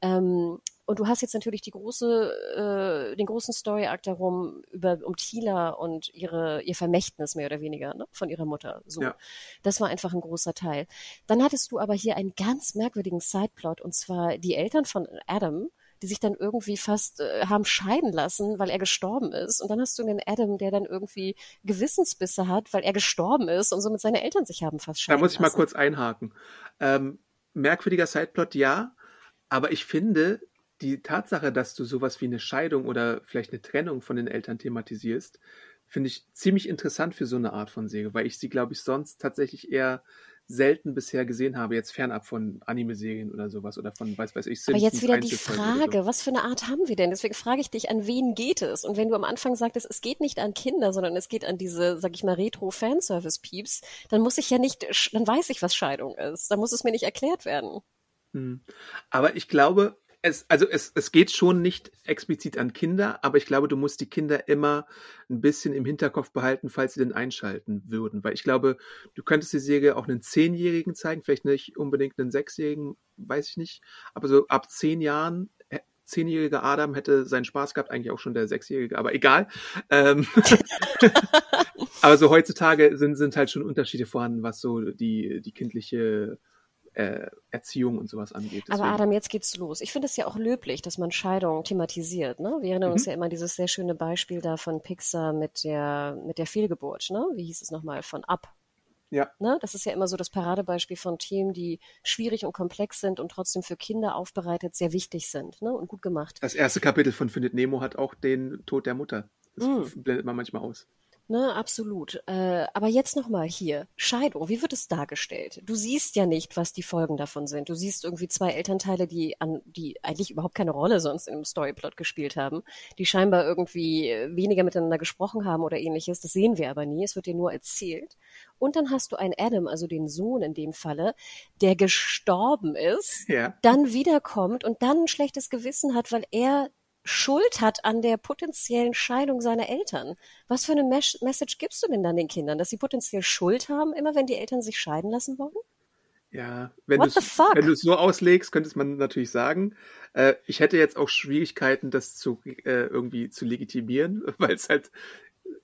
Ähm, und du hast jetzt natürlich die große, äh, den großen Story-Arc darum, über, um Tila und ihre, ihr Vermächtnis mehr oder weniger, ne, von ihrer Mutter. So. Ja. Das war einfach ein großer Teil. Dann hattest du aber hier einen ganz merkwürdigen Sideplot, und zwar die Eltern von Adam, die sich dann irgendwie fast äh, haben scheiden lassen, weil er gestorben ist. Und dann hast du den Adam, der dann irgendwie Gewissensbisse hat, weil er gestorben ist und somit seine Eltern sich haben fast Da scheiden muss ich mal lassen. kurz einhaken. Ähm, merkwürdiger Sideplot, ja. Aber ich finde, die Tatsache, dass du sowas wie eine Scheidung oder vielleicht eine Trennung von den Eltern thematisierst, finde ich ziemlich interessant für so eine Art von Serie, weil ich sie, glaube ich, sonst tatsächlich eher selten bisher gesehen habe, jetzt fernab von Anime-Serien oder sowas oder von, weiß weiß ich, Aber jetzt Simpsons wieder die Frage, was für eine Art haben wir denn? Deswegen frage ich dich, an wen geht es? Und wenn du am Anfang sagtest, es geht nicht an Kinder, sondern es geht an diese, sag ich mal, Retro-Fanservice-Peeps, dann muss ich ja nicht, dann weiß ich, was Scheidung ist. Dann muss es mir nicht erklärt werden. Hm. Aber ich glaube, es, also es, es geht schon nicht explizit an Kinder, aber ich glaube, du musst die Kinder immer ein bisschen im Hinterkopf behalten, falls sie denn einschalten würden. Weil ich glaube, du könntest die Serie auch einen Zehnjährigen zeigen, vielleicht nicht unbedingt einen Sechsjährigen, weiß ich nicht. Aber so ab zehn Jahren, äh, zehnjähriger Adam hätte seinen Spaß gehabt, eigentlich auch schon der Sechsjährige, aber egal. Ähm, aber so heutzutage sind, sind halt schon Unterschiede vorhanden, was so die, die kindliche äh, Erziehung und sowas angeht. Aber Deswegen- Adam, jetzt geht's los. Ich finde es ja auch löblich, dass man Scheidung thematisiert. Ne? Wir erinnern uns Mhm. ja immer an dieses sehr schöne Beispiel da von Pixar mit der, mit der Fehlgeburt. Ne? Wie hieß es nochmal? Von Up. Ja. Ne? Das ist ja immer so das Paradebeispiel von Themen, die schwierig und komplex sind und trotzdem für Kinder aufbereitet sehr wichtig sind ne? und gut gemacht. Das erste Kapitel von Findet Nemo hat auch den Tod der Mutter. Das Mm. blendet man manchmal aus. Ne, absolut. Äh, aber jetzt nochmal hier. Scheidung, wie wird es dargestellt? Du siehst ja nicht, was die Folgen davon sind. Du siehst irgendwie zwei Elternteile, die an, die eigentlich überhaupt keine Rolle sonst im Storyplot gespielt haben, die scheinbar irgendwie weniger miteinander gesprochen haben oder ähnliches. Das sehen wir aber nie. Es wird dir nur erzählt. Und dann hast du einen Adam, also den Sohn in dem Falle, der gestorben ist, Ja. dann wiederkommt und dann ein schlechtes Gewissen hat, weil er Schuld hat an der potenziellen Scheidung seiner Eltern. Was für eine Mes Message gibst du denn dann den Kindern, dass sie potenziell Schuld haben, immer wenn die Eltern sich scheiden lassen wollen? Ja, wenn du es so auslegst, könnte man natürlich sagen. Äh, ich hätte jetzt auch Schwierigkeiten, das zu äh, irgendwie zu legitimieren, weil es halt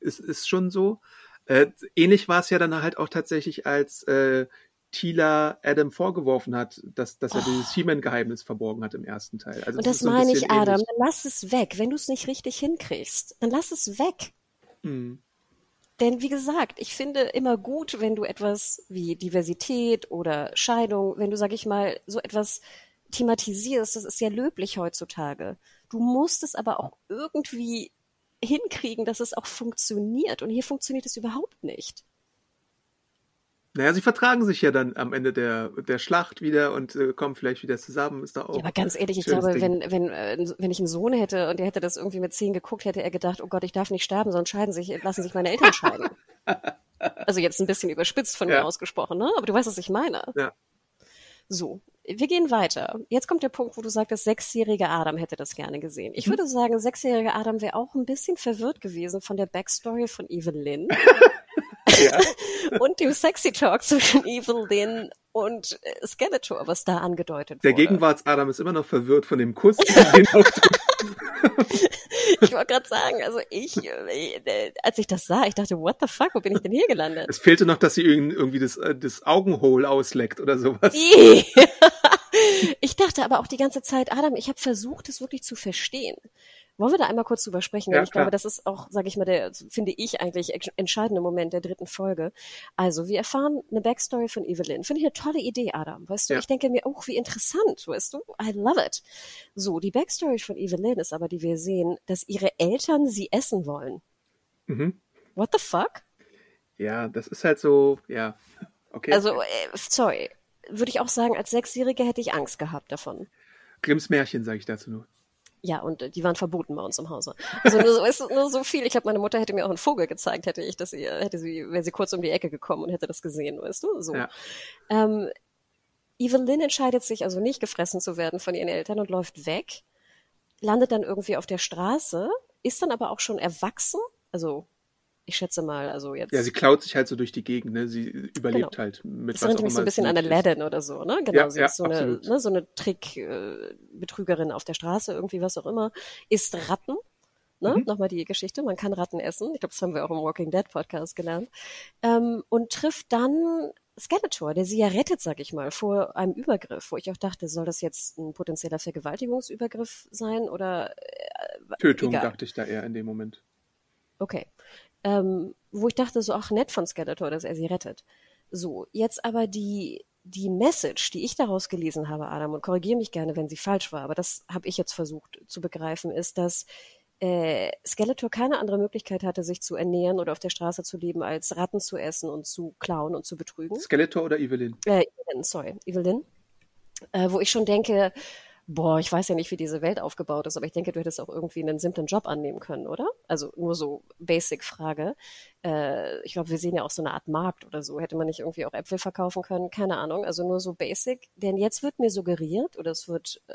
es ist schon so. Äh, ähnlich war es ja dann halt auch tatsächlich, als äh, Tila Adam vorgeworfen hat, dass, dass er dieses He-Man-Geheimnis verborgen hat im ersten Teil. Also Oh. Und das so ein meine ich, Adam, ähnlich. dann lass es weg. Wenn du es nicht richtig hinkriegst, dann lass es weg. Hm. Denn wie gesagt, ich finde immer gut, wenn du etwas wie Diversität oder Scheidung, wenn du, sag ich mal, so etwas thematisierst, das ist ja löblich heutzutage. Du musst es aber auch irgendwie hinkriegen, dass es auch funktioniert. Und hier funktioniert es überhaupt nicht. Naja, sie vertragen sich ja dann am Ende der, der Schlacht wieder und äh, kommen vielleicht wieder zusammen. Ist da auch Ja, aber ganz ehrlich, ich glaube, Ding. wenn, wenn, äh, wenn ich einen Sohn hätte und der hätte das irgendwie mit zehn geguckt, hätte er gedacht, oh Gott, ich darf nicht sterben, sonst scheiden sich, lassen sich meine Eltern scheiden. also jetzt ein bisschen überspitzt von Ja. mir ausgesprochen, ne? Aber du weißt, was ich meine. Ja. So, wir gehen weiter. Jetzt kommt der Punkt, wo du sagtest, sechsjährige Adam hätte das gerne gesehen. Ich Mhm. würde sagen, sechsjährige Adam wäre auch ein bisschen verwirrt gewesen von der Backstory von Evelyn Ja. und dem Sexy Talk zwischen Evelyn und äh, Skeletor, was da angedeutet Der wurde. Gegenwarts-Adam ist immer noch verwirrt von dem Kuss. den Ich wollte gerade sagen, also ich, äh, äh, als ich das sah, ich dachte, what the fuck, wo bin ich denn hier gelandet? es fehlte noch, dass sie irgendwie das, das Augenhole ausleckt oder sowas. Ich dachte aber auch die ganze Zeit, Adam, ich habe versucht, es wirklich zu verstehen. Wollen wir da einmal kurz drüber sprechen? Ja, ich klar. glaube, das ist auch, sage ich mal, der, finde ich eigentlich entscheidende Moment der dritten Folge. Also, wir erfahren eine Backstory von Evelyn. Finde ich eine tolle Idee, Adam. Weißt du, Ja. ich denke mir, oh, wie interessant, weißt du? I love it. So, die Backstory von Evelyn ist aber, die wir sehen, dass ihre Eltern sie essen wollen. Mhm. What the fuck? Ja, das ist halt so, ja. Okay. Also, äh, sorry. Würde ich auch sagen, als Sechsjährige hätte ich Angst gehabt davon. Grimms Märchen, sage ich dazu nur. Ja, und äh, die waren verboten bei uns im Hause. Also nur so, du, nur so viel. Ich glaube, meine Mutter hätte mir auch einen Vogel gezeigt, hätte ich das ihr, hätte sie, wäre sie kurz um die Ecke gekommen und hätte das gesehen, weißt du? So. Ja. Ähm, Evelyn entscheidet sich also nicht gefressen zu werden von ihren Eltern und läuft weg, landet dann irgendwie auf der Straße, ist dann aber auch schon erwachsen. Also ich schätze mal, also jetzt. Ja, sie klaut sich halt so durch die Gegend, ne? Sie überlebt Genau. halt mit das erinnert mich so ein bisschen an eine. Aladdin oder so, ne? Genau, Ja, sie ja, ist so eine, ne, so eine Trick-Betrügerin auf der Straße, irgendwie was auch immer, isst Ratten. Ne? Mhm. Nochmal die Geschichte, man kann Ratten essen. Ich glaube, das haben wir auch im Walking Dead Podcast gelernt. Ähm, und trifft dann Skeletor, der sie ja rettet, sag ich mal, vor einem Übergriff, wo ich auch dachte, soll das jetzt ein potenzieller Vergewaltigungsübergriff sein oder äh, Tötung, egal. dachte ich da eher in dem Moment. Okay. Ähm, wo ich dachte so, ach nett von Skeletor, dass er sie rettet. So, jetzt aber die, die Message, die ich daraus gelesen habe, Adam, und korrigiere mich gerne, wenn sie falsch war, aber das habe ich jetzt versucht zu begreifen, ist, dass äh, Skeletor keine andere Möglichkeit hatte, sich zu ernähren oder auf der Straße zu leben, als Ratten zu essen und zu klauen und zu betrügen. Skeletor oder Evelyn? Äh, Evelyn, sorry, Evelyn. Äh, wo ich schon denke, boah, ich weiß ja nicht, wie diese Welt aufgebaut ist, aber ich denke, du hättest auch irgendwie einen simplen Job annehmen können, oder? Also nur so Basic-Frage. Äh, ich glaube, wir sehen ja auch so eine Art Markt oder so. Hätte man nicht irgendwie auch Äpfel verkaufen können? Keine Ahnung. Also nur so Basic. Denn jetzt wird mir suggeriert, oder es wird äh,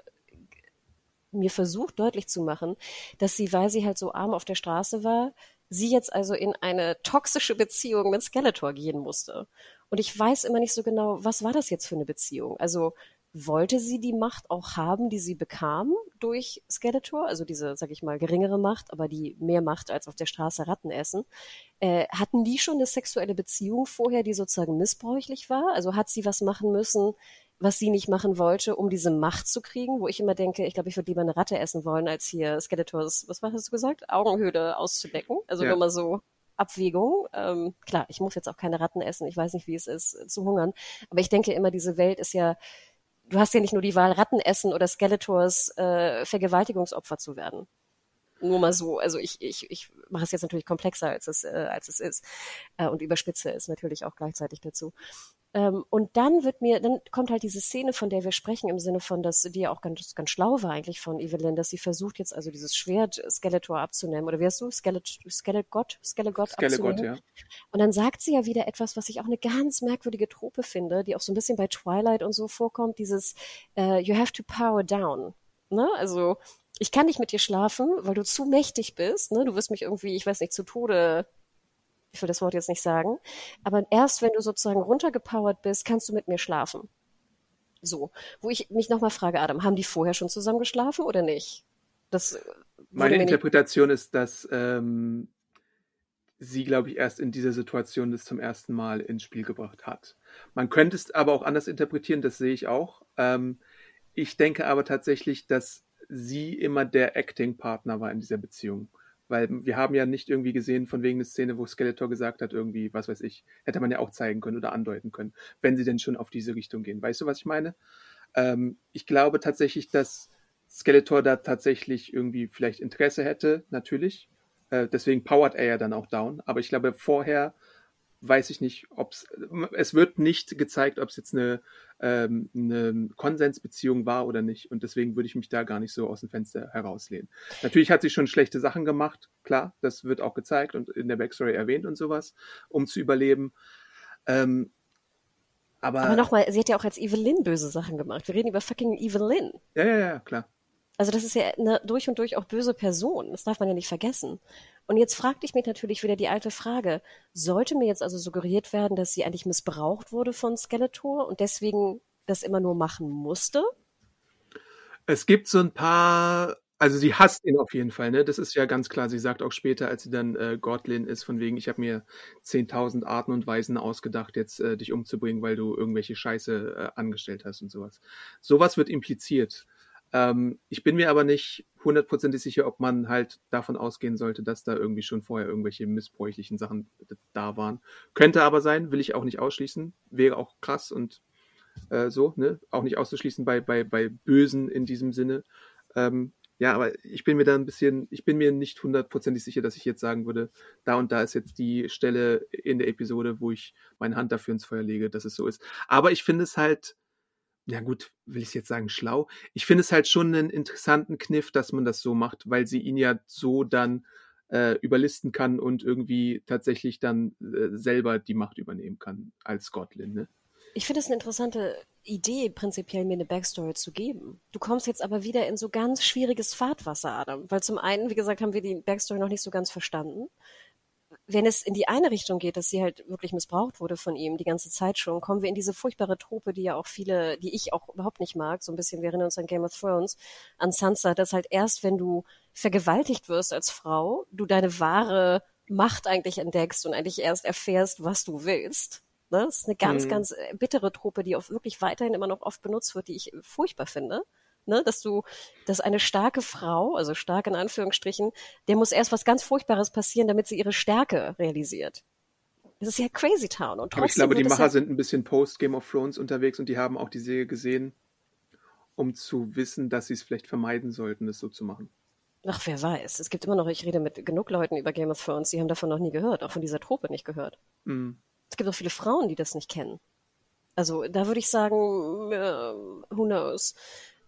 mir versucht deutlich zu machen, dass sie, weil sie halt so arm auf der Straße war, sie jetzt also in eine toxische Beziehung mit Skeletor gehen musste. Und ich weiß immer nicht so genau, was war das jetzt für eine Beziehung? Also wollte sie die Macht auch haben, die sie bekam durch Skeletor, also diese, sag ich mal, geringere Macht, aber die mehr Macht als auf der Straße Ratten essen. Äh, hatten die schon eine sexuelle Beziehung vorher, die sozusagen missbräuchlich war? Also hat sie was machen müssen, was sie nicht machen wollte, um diese Macht zu kriegen, wo ich immer denke, ich glaube, ich würde lieber eine Ratte essen wollen, als hier Skeletors, was war, hast du gesagt, Augenhöhle auszudecken. Also Ja. nur mal so Abwägung. Ähm, klar, ich muss jetzt auch keine Ratten essen, ich weiß nicht, wie es ist, äh, zu hungern. Aber ich denke immer, diese Welt ist ja, du hast ja nicht nur die Wahl, Ratten essen oder Skeletors äh, Vergewaltigungsopfer zu werden. Nur mal so. Also ich, ich, ich mache es jetzt natürlich komplexer, als es, äh, als es ist. Äh, und überspitze es natürlich auch gleichzeitig dazu. Ähm, und dann wird mir, dann kommt halt diese Szene, von der wir sprechen, im Sinne von, dass die ja auch ganz, ganz schlau war eigentlich von Evelyn, dass sie versucht jetzt also dieses Schwert Skeletor abzunehmen. Oder wie hast du? Skelet, Skelegott? Skelegott Skelegott, abzunehmen. ja. Und dann sagt sie ja wieder etwas, was ich auch eine ganz merkwürdige Trope finde, die auch so ein bisschen bei Twilight und so vorkommt, dieses äh, You have to power down. Ne? Also ich kann nicht mit dir schlafen, weil du zu mächtig bist. Ne? Du wirst mich irgendwie, ich weiß nicht, zu Tode, ich will das Wort jetzt nicht sagen, aber erst wenn du sozusagen runtergepowert bist, kannst du mit mir schlafen. So, wo ich mich nochmal frage, Adam, haben die vorher schon zusammen geschlafen oder nicht? Das äh, Meine nicht- Interpretation ist, dass ähm, sie, glaube ich, erst in dieser Situation das zum ersten Mal ins Spiel gebracht hat. Man könnte es aber auch anders interpretieren, das sehe ich auch. Ähm, ich denke aber tatsächlich, dass sie immer der Acting-Partner war in dieser Beziehung. Weil wir haben ja nicht irgendwie gesehen, von wegen der Szene, wo Skeletor gesagt hat, irgendwie, was weiß ich, hätte man ja auch zeigen können oder andeuten können, wenn sie denn schon auf diese Richtung gehen. Weißt du, was ich meine? Ähm, ich glaube tatsächlich, dass Skeletor da tatsächlich irgendwie vielleicht Interesse hätte, natürlich. Äh, deswegen powert er ja dann auch down. Aber ich glaube, vorher weiß ich nicht, ob es, es wird nicht gezeigt, ob es jetzt eine, ähm, eine Konsensbeziehung war oder nicht. Und deswegen würde ich mich da gar nicht so aus dem Fenster herauslehnen. Natürlich hat sie schon schlechte Sachen gemacht, klar, das wird auch gezeigt und in der Backstory erwähnt und sowas, um zu überleben. Ähm, aber, Aber nochmal, sie hat ja auch als Evelyn böse Sachen gemacht. Wir reden über fucking Evelyn. ja, ja, ja, klar. Also das ist ja eine durch und durch auch böse Person. Das darf man ja nicht vergessen. Und jetzt fragte ich mich natürlich wieder die alte Frage, sollte mir jetzt also suggeriert werden, dass sie eigentlich missbraucht wurde von Skeletor und deswegen das immer nur machen musste? Es gibt so ein paar also sie hasst ihn auf jeden Fall, ne? Das ist ja ganz klar. Sie sagt auch später, als sie dann äh, Godlin ist, von wegen, ich habe mir 10.000 Arten und Weisen ausgedacht, jetzt äh, dich umzubringen, weil du irgendwelche Scheiße äh, angestellt hast und sowas. Sowas wird impliziert. Ähm, ich bin mir aber nicht hundertprozentig sicher, ob man halt davon ausgehen sollte, dass da irgendwie schon vorher irgendwelche missbräuchlichen Sachen da waren. Könnte aber sein, will ich auch nicht ausschließen. Wäre auch krass und äh, so, ne? Auch nicht auszuschließen bei, bei, bei Bösen in diesem Sinne. Ähm, ja, aber ich bin mir da ein bisschen, ich bin mir nicht hundertprozentig sicher, dass ich jetzt sagen würde, da und da ist jetzt die Stelle in der Episode, wo ich meine Hand dafür ins Feuer lege, dass es so ist. Aber ich finde es halt, ja gut, will ich jetzt sagen, schlau. Ich finde es halt schon einen interessanten Kniff, dass man das so macht, weil sie ihn ja so dann äh, überlisten kann und irgendwie tatsächlich dann äh, selber die Macht übernehmen kann als Godlin, ne? Ich finde es eine interessante Idee, prinzipiell mir eine Backstory zu geben. Du kommst jetzt aber wieder in so ganz schwieriges Fahrtwasser, Adam, weil zum einen, wie gesagt, haben wir die Backstory noch nicht so ganz verstanden. Wenn es in die eine Richtung geht, dass sie halt wirklich missbraucht wurde von ihm die ganze Zeit schon, kommen wir in diese furchtbare Trope, die ja auch viele, die ich auch überhaupt nicht mag, so ein bisschen, wir erinnern uns an Game of Thrones, an Sansa, dass halt erst, wenn du vergewaltigt wirst als Frau, du deine wahre Macht eigentlich entdeckst und eigentlich erst erfährst, was du willst. Ne? Das ist eine ganz, mhm. ganz äh, bittere Truppe, die auch wirklich weiterhin immer noch oft benutzt wird, die ich furchtbar finde. Ne, dass du, dass eine starke Frau, also stark in Anführungsstrichen, der muss erst was ganz Furchtbares passieren, damit sie ihre Stärke realisiert. Das ist ja Crazy Town. Und Aber ich glaube, die Macher ja sind ein bisschen post Game of Thrones unterwegs und die haben auch die Serie gesehen, um zu wissen, dass sie es vielleicht vermeiden sollten, das so zu machen. Ach, wer weiß. Es gibt immer noch, ich rede mit genug Leuten über Game of Thrones, die haben davon noch nie gehört, auch von dieser Truppe nicht gehört. Mhm. Es gibt auch viele Frauen, die das nicht kennen. Also da würde ich sagen, äh, who knows.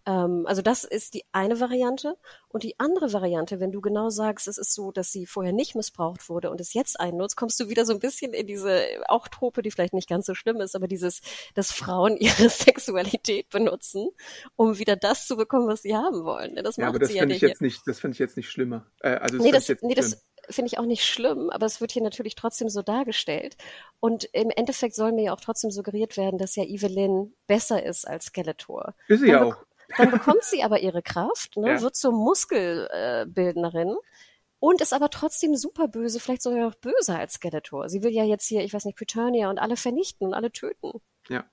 Ähm, also das ist die eine Variante. Und die andere Variante, wenn du genau sagst, es ist so, dass sie vorher nicht missbraucht wurde und es jetzt einnutzt, kommst du wieder so ein bisschen in diese auch Trope, die vielleicht nicht ganz so schlimm ist, aber dieses, dass Frauen ihre Sexualität benutzen, um wieder das zu bekommen, was sie haben wollen. Das ja, aber das finde ja ich jetzt nicht, das finde ich jetzt nicht schlimmer. Äh, also das nee, das, nee, das, finde ich auch nicht schlimm, aber es wird hier natürlich trotzdem so dargestellt. Und im Endeffekt soll mir ja auch trotzdem suggeriert werden, dass ja Evelyn besser ist als Skeletor. Ist sie ja auch. Dann bekommt sie aber ihre Kraft, ne, ja. wird zur Muskelbildnerin. Äh, und ist aber trotzdem super böse, vielleicht sogar noch böser als Skeletor. Sie will ja jetzt hier, ich weiß nicht, Preturnia und alle vernichten und alle töten. Ja.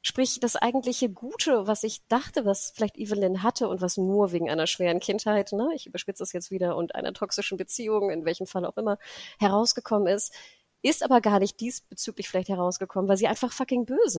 Sprich, das eigentliche Gute, was ich dachte, was vielleicht Evelyn hatte und was nur wegen einer schweren Kindheit, ne, ich überspitze das jetzt wieder, und einer toxischen Beziehung, in welchem Fall auch immer, herausgekommen ist, ist aber gar nicht diesbezüglich vielleicht herausgekommen, weil sie einfach fucking böse.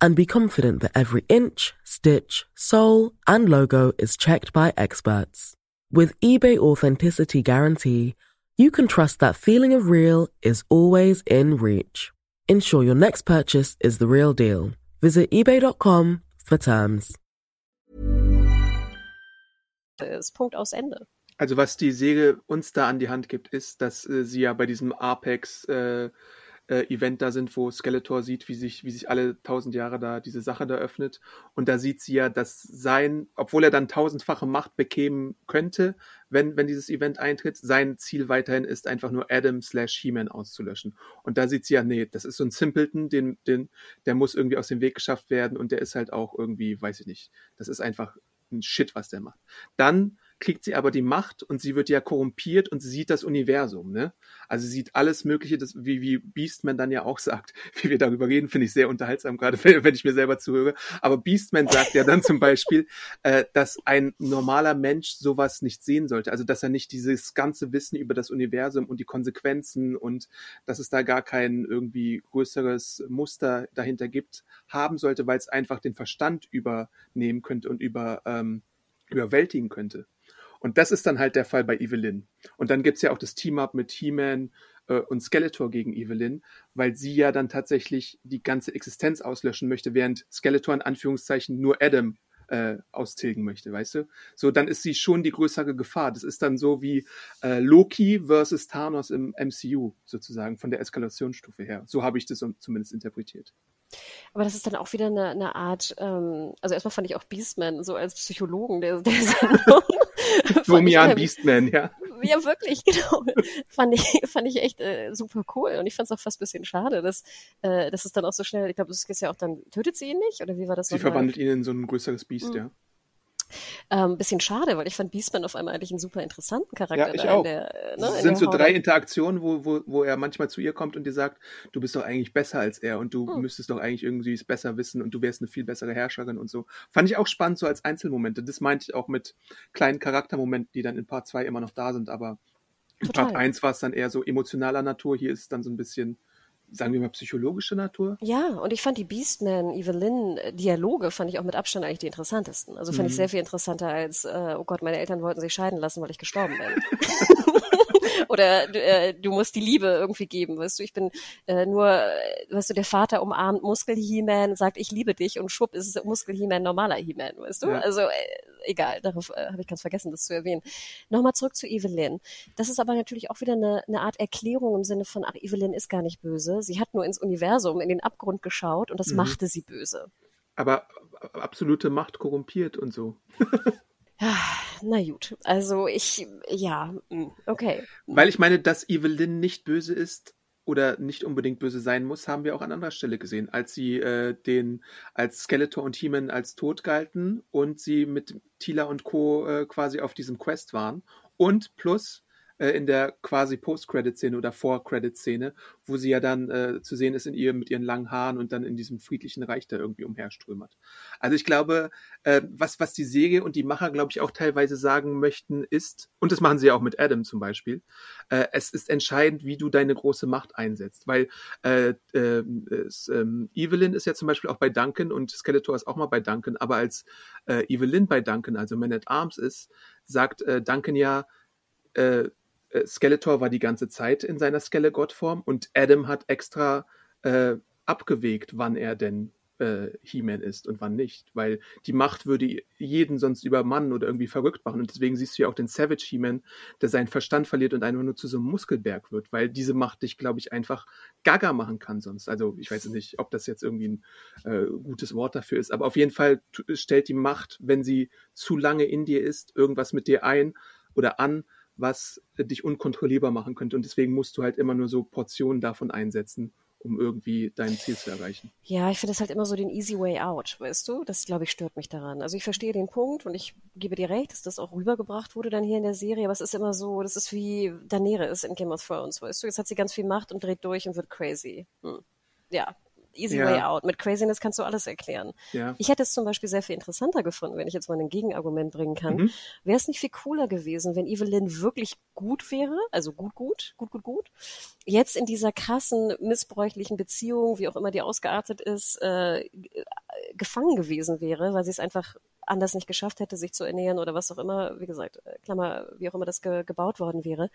and be confident that every inch, stitch, sole, and logo is checked by experts. With eBay Authenticity Guarantee, you can trust that feeling of real is always in reach. Ensure your next purchase is the real deal. Visit eBay.com for terms. ist. Punkt aus Ende. Also was die Serie uns da an die Hand gibt, ist, dass äh, sie ja bei diesem Apex äh, äh, Event da sind, wo Skeletor sieht, wie sich, wie sich alle tausend Jahre da diese Sache da öffnet. Und da sieht sie ja, dass sein, obwohl er dann tausendfache Macht bekämen könnte, wenn, wenn dieses Event eintritt, sein Ziel weiterhin ist, einfach nur Adam slash He-Man auszulöschen. Und da sieht sie ja, nee, das ist so ein Simpleton, den, den, der muss irgendwie aus dem Weg geschafft werden und der ist halt auch irgendwie, weiß ich nicht, das ist einfach ein Shit, was der macht. Dann kriegt sie aber die Macht und sie wird ja korrumpiert und sie sieht das Universum, ne? Also sie sieht alles Mögliche, das, wie, wie Beastman dann ja auch sagt, wie wir darüber reden, finde ich sehr unterhaltsam, gerade wenn ich mir selber zuhöre. Aber Beastman sagt ja dann zum Beispiel, äh, dass ein normaler Mensch sowas nicht sehen sollte. Also dass er nicht dieses ganze Wissen über das Universum und die Konsequenzen und dass es da gar kein irgendwie größeres Muster dahinter gibt, haben sollte, weil es einfach den Verstand übernehmen könnte und über ähm, überwältigen könnte. Und das ist dann halt der Fall bei Evelyn. Und dann gibt's ja auch das Team-Up mit He-Man äh, und Skeletor gegen Evelyn, weil sie ja dann tatsächlich die ganze Existenz auslöschen möchte, während Skeletor in Anführungszeichen nur Adam äh, austilgen möchte, weißt du? So, dann ist sie schon die größere Gefahr. Das ist dann so wie äh, Loki versus Thanos im MCU sozusagen von der Eskalationsstufe her. So habe ich das zumindest interpretiert. Aber das ist dann auch wieder eine, eine Art, ähm, also erstmal fand ich auch Beastman so als Psychologen der, der Sendung. Domian Beastman, ja. Ja, wirklich, genau. fand ich, fand ich echt äh, super cool. Und ich fand es auch fast ein bisschen schade, dass, äh, dass es dann auch so schnell, ich glaube, es ist ja auch dann, tötet sie ihn nicht? Oder wie war das? Sie verwandelt ihn in so ein größeres Biest, mhm. ja. Ähm, bisschen schade, weil ich fand Beastman auf einmal eigentlich einen super interessanten Charakter. Ja, ich auch. Der, ne, es sind so drei Interaktionen, wo, wo, wo er manchmal zu ihr kommt und dir sagt, du bist doch eigentlich besser als er und du hm. müsstest doch eigentlich irgendwie es besser wissen und du wärst eine viel bessere Herrscherin und so. Fand ich auch spannend, so als Einzelmomente. Das meinte ich auch mit kleinen Charaktermomenten, die dann in Part 2 immer noch da sind, aber in Total. Part 1 war es dann eher so emotionaler Natur, hier ist es dann so ein bisschen sagen wir mal, psychologische Natur. Ja, und ich fand die Beastman, Evelyn äh, Dialoge fand ich auch mit Abstand eigentlich die interessantesten. Also fand mhm. ich sehr viel interessanter als, äh, oh Gott, meine Eltern wollten sich scheiden lassen, weil ich gestorben bin. Oder äh, du musst die Liebe irgendwie geben, weißt du, ich bin äh, nur, weißt du, der Vater umarmt Muskel-He-Man, sagt, ich liebe dich und schwupp ist es Muskel-He-Man normaler He-Man, weißt du? Ja. Also äh, egal, darauf äh, habe ich ganz vergessen, das zu erwähnen. Nochmal zurück zu Evelyn. Das ist aber natürlich auch wieder eine, eine Art Erklärung im Sinne von, ach, Evelyn ist gar nicht böse. Sie hat nur ins Universum, in den Abgrund geschaut und das mhm. machte sie böse. Aber absolute Macht korrumpiert und so. Na gut, also ich, ja, hm, okay. Weil ich meine, dass Evelyn nicht böse ist oder nicht unbedingt böse sein muss, haben wir auch an anderer Stelle gesehen, als sie äh, den als Skeletor und He-Man als tot galten und sie mit Tila und Co. Äh, quasi auf diesem Quest waren. Und plus äh, in der quasi Post-Credit-Szene oder Vor-Credit-Szene, wo sie ja dann äh, zu sehen ist in ihr mit ihren langen Haaren und dann in diesem friedlichen Reich da irgendwie umherströmert. Also ich glaube, äh, was, was die Serie und die Macher, glaube ich, auch teilweise sagen möchten, ist, und das machen sie ja auch mit Adam zum Beispiel, äh, es ist entscheidend, wie du deine große Macht einsetzt. Weil äh, äh, es, ähm, Evelyn ist ja zum Beispiel auch bei Duncan und Skeletor ist auch mal bei Duncan, aber als äh, Evelyn bei Duncan, also Man at Arms ist, sagt äh, Duncan ja, äh, äh, Skeletor war die ganze Zeit in seiner Skele-Gott-Form und Adam hat extra äh, abgewegt, wann er denn äh, He-Man ist und wann nicht, weil die Macht würde jeden sonst übermannen oder irgendwie verrückt machen und deswegen siehst du ja auch den Savage He-Man, der seinen Verstand verliert und einfach nur zu so einem Muskelberg wird, weil diese Macht dich, glaube ich, einfach gaga machen kann sonst. Also ich weiß nicht, ob das jetzt irgendwie ein äh, gutes Wort dafür ist, aber auf jeden Fall stellt die Macht, wenn sie zu lange in dir ist, irgendwas mit dir ein oder an, was dich unkontrollierbar machen könnte. Und deswegen musst du halt immer nur so Portionen davon einsetzen, um irgendwie dein Ziel zu erreichen. Ja, ich finde das halt immer so den easy way out, weißt du? Das, glaube ich, stört mich daran. Also ich verstehe den Punkt und ich gebe dir recht, dass das auch rübergebracht wurde dann hier in der Serie, aber es ist immer so, das ist wie Daenerys in Game of Thrones, weißt du? Jetzt hat sie ganz viel Macht und dreht durch und wird crazy. Hm. Ja, easy ja. way out. Mit Craziness kannst du alles erklären. Ja. Ich hätte es zum Beispiel sehr viel interessanter gefunden, wenn ich jetzt mal ein Gegenargument bringen kann. Mhm. Wäre es nicht viel cooler gewesen, wenn Evelyn wirklich gut wäre, also gut, gut, gut, gut, gut, jetzt in dieser krassen, missbräuchlichen Beziehung, wie auch immer die ausgeartet ist, äh, gefangen gewesen wäre, weil sie es einfach anders nicht geschafft hätte, sich zu ernähren oder was auch immer, wie gesagt, äh, Klammer, wie auch immer das ge gebaut worden wäre,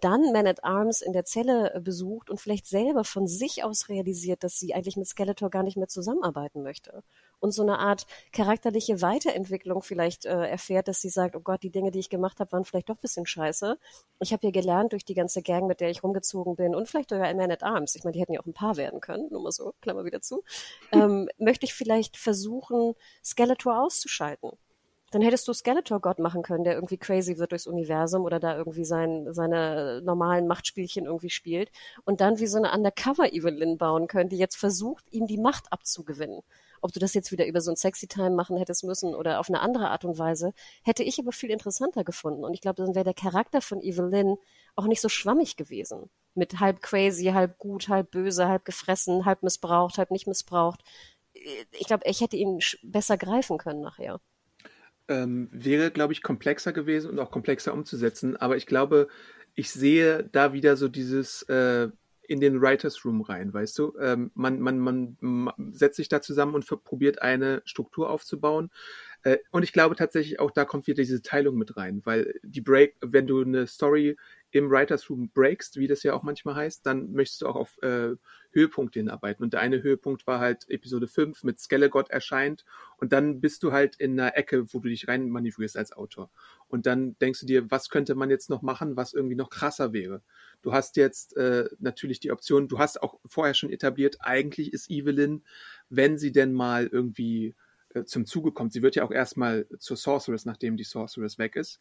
dann Man at Arms in der Zelle besucht und vielleicht selber von sich aus realisiert, dass sie eigentlich mit Skeletor gar nicht mehr zusammenarbeiten möchte. Und so eine Art charakterliche Weiterentwicklung vielleicht äh, erfährt, dass sie sagt, oh Gott, die Dinge, die ich gemacht habe, waren vielleicht doch bisschen scheiße. Ich habe hier gelernt durch die ganze Gang, mit der ich rumgezogen bin und vielleicht sogar Man at Arms. Ich meine, die hätten ja auch ein Paar werden können, nur mal so, Klammer wieder zu. Ähm, möchte ich vielleicht versuchen, Skeletor auszuschalten halten. Dann hättest du Skeletor Gott machen können, der irgendwie crazy wird durchs Universum oder da irgendwie sein, seine normalen Machtspielchen irgendwie spielt und dann wie so eine Undercover Evelyn bauen können, die jetzt versucht, ihm die Macht abzugewinnen. Ob du das jetzt wieder über so ein Sexy Time machen hättest müssen oder auf eine andere Art und Weise, hätte ich aber viel interessanter gefunden. Und ich glaube, dann wäre der Charakter von Evelyn auch nicht so schwammig gewesen. Mit halb crazy, halb gut, halb böse, halb gefressen, halb missbraucht, halb nicht missbraucht ich glaube, ich hätte ihn besser greifen können nachher. Ähm, wäre, glaube ich, komplexer gewesen und auch komplexer umzusetzen. Aber ich glaube, ich sehe da wieder so dieses, äh, in den Writers Room rein, weißt du? Ähm, man, man, man, setzt sich da zusammen und probiert eine Struktur aufzubauen. Äh, und ich glaube tatsächlich auch, da kommt wieder diese Teilung mit rein, weil die Break, wenn du eine Story im Writers Room breakst, wie das ja auch manchmal heißt, dann möchtest du auch auf äh, Höhepunkte hinarbeiten. Und der eine Höhepunkt war halt Episode 5 mit Skelegott erscheint und dann bist du halt in einer Ecke, wo du dich rein manövrierst als Autor. Und dann denkst du dir, was könnte man jetzt noch machen, was irgendwie noch krasser wäre. Du hast jetzt äh, natürlich die Option, du hast auch vorher schon etabliert, eigentlich ist Evelyn, wenn sie denn mal irgendwie äh, zum Zuge kommt, sie wird ja auch erstmal zur Sorceress, nachdem die Sorceress weg ist,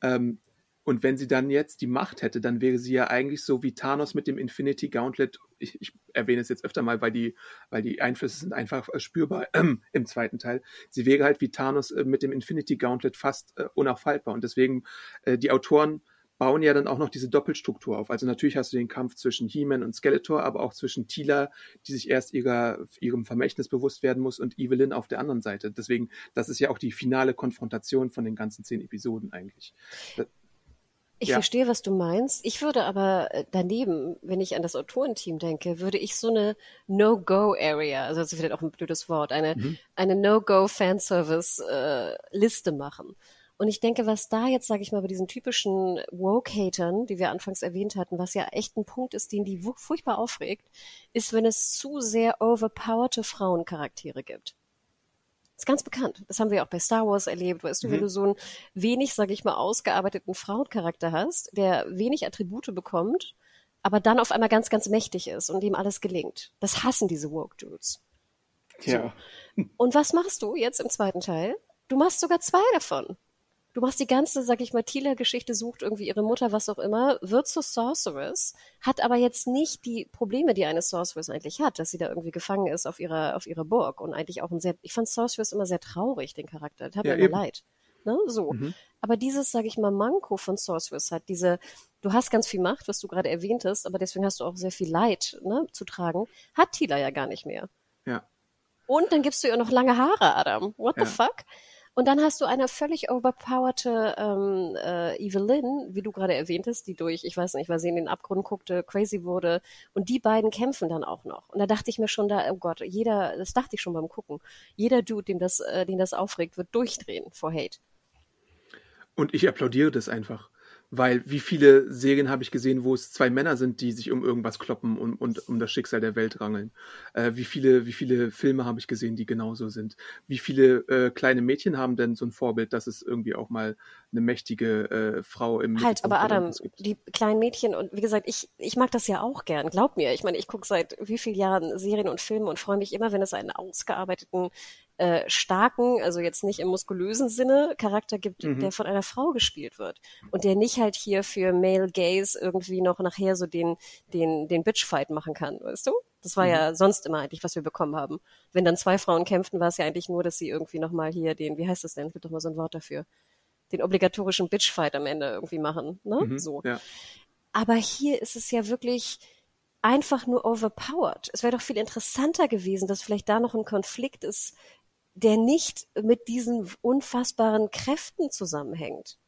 ähm, und wenn sie dann jetzt die Macht hätte, dann wäre sie ja eigentlich so wie Thanos mit dem Infinity Gauntlet. Ich, ich erwähne es jetzt öfter mal, weil die, weil die Einflüsse sind einfach äh, spürbar äh, im zweiten Teil. Sie wäre halt wie Thanos äh, mit dem Infinity Gauntlet fast äh, unaufhaltbar. Und deswegen, äh, die Autoren bauen ja dann auch noch diese Doppelstruktur auf. Also natürlich hast du den Kampf zwischen He-Man und Skeletor, aber auch zwischen Tila, die sich erst ihrer, ihrem Vermächtnis bewusst werden muss, und Evelyn auf der anderen Seite. Deswegen, das ist ja auch die finale Konfrontation von den ganzen zehn Episoden eigentlich. Ich ja. verstehe, was du meinst. Ich würde aber äh, daneben, wenn ich an das Autorenteam denke, würde ich so eine No-Go-Area, also das ist vielleicht auch ein blödes Wort, eine, mhm. eine No-Go-Fanservice-Liste äh, machen. Und ich denke, was da jetzt, sage ich mal, bei diesen typischen Woke-Hatern, die wir anfangs erwähnt hatten, was ja echt ein Punkt ist, den die furchtbar aufregt, ist, wenn es zu sehr overpowerte Frauencharaktere gibt. Ist ganz bekannt. Das haben wir auch bei Star Wars erlebt. Weißt du, mhm. wenn du so einen wenig, sage ich mal, ausgearbeiteten Frauencharakter hast, der wenig Attribute bekommt, aber dann auf einmal ganz, ganz mächtig ist und ihm alles gelingt. Das hassen diese Woke-Dudes. Ja. So. Und was machst du jetzt im zweiten Teil? Du machst sogar zwei davon du machst die ganze, sag ich mal, Tila-Geschichte, sucht irgendwie ihre Mutter, was auch immer, wird zur Sorceress, hat aber jetzt nicht die Probleme, die eine Sorceress eigentlich hat, dass sie da irgendwie gefangen ist auf ihrer, auf ihrer Burg und eigentlich auch ein sehr, ich fand Sorceress immer sehr traurig, den Charakter, das hat ja, mir immer leid. Ne? So. Mhm. Aber dieses, sag ich mal, Manko von Sorceress hat diese, du hast ganz viel Macht, was du gerade erwähnt hast, aber deswegen hast du auch sehr viel Leid ne, zu tragen, hat Tila ja gar nicht mehr. Ja. Und dann gibst du ihr noch lange Haare, Adam. What ja. the fuck? Und dann hast du eine völlig overpowerte ähm, äh, Evelyn, wie du gerade erwähntest, die durch, ich weiß nicht, weil sie in den Abgrund guckte, crazy wurde. Und die beiden kämpfen dann auch noch. Und da dachte ich mir schon da, oh Gott, jeder, das dachte ich schon beim Gucken, jeder Dude, dem das, äh, den das aufregt, wird durchdrehen vor Hate. Und ich applaudiere das einfach. Weil wie viele Serien habe ich gesehen, wo es zwei Männer sind, die sich um irgendwas kloppen und, und um das Schicksal der Welt rangeln? Äh, wie viele, wie viele Filme habe ich gesehen, die genauso sind? Wie viele äh, kleine Mädchen haben denn so ein Vorbild, dass es irgendwie auch mal eine mächtige äh, Frau im Halt, aber Adam, die kleinen Mädchen und wie gesagt, ich, ich mag das ja auch gern, glaub mir. Ich meine, ich gucke seit wie vielen Jahren Serien und Filme und freue mich immer, wenn es einen ausgearbeiteten äh, starken, also jetzt nicht im muskulösen Sinne, Charakter gibt, mhm. der von einer Frau gespielt wird und der nicht halt hier für Male Gaze irgendwie noch nachher so den den den Bitchfight machen kann, weißt du? Das war mhm. ja sonst immer eigentlich, was wir bekommen haben. Wenn dann zwei Frauen kämpften, war es ja eigentlich nur, dass sie irgendwie noch mal hier den, wie heißt das denn? Es gibt doch mal so ein Wort dafür, den obligatorischen Bitchfight am Ende irgendwie machen, ne? Mhm, so. Ja. Aber hier ist es ja wirklich einfach nur overpowered. Es wäre doch viel interessanter gewesen, dass vielleicht da noch ein Konflikt ist der nicht mit diesen unfassbaren Kräften zusammenhängt.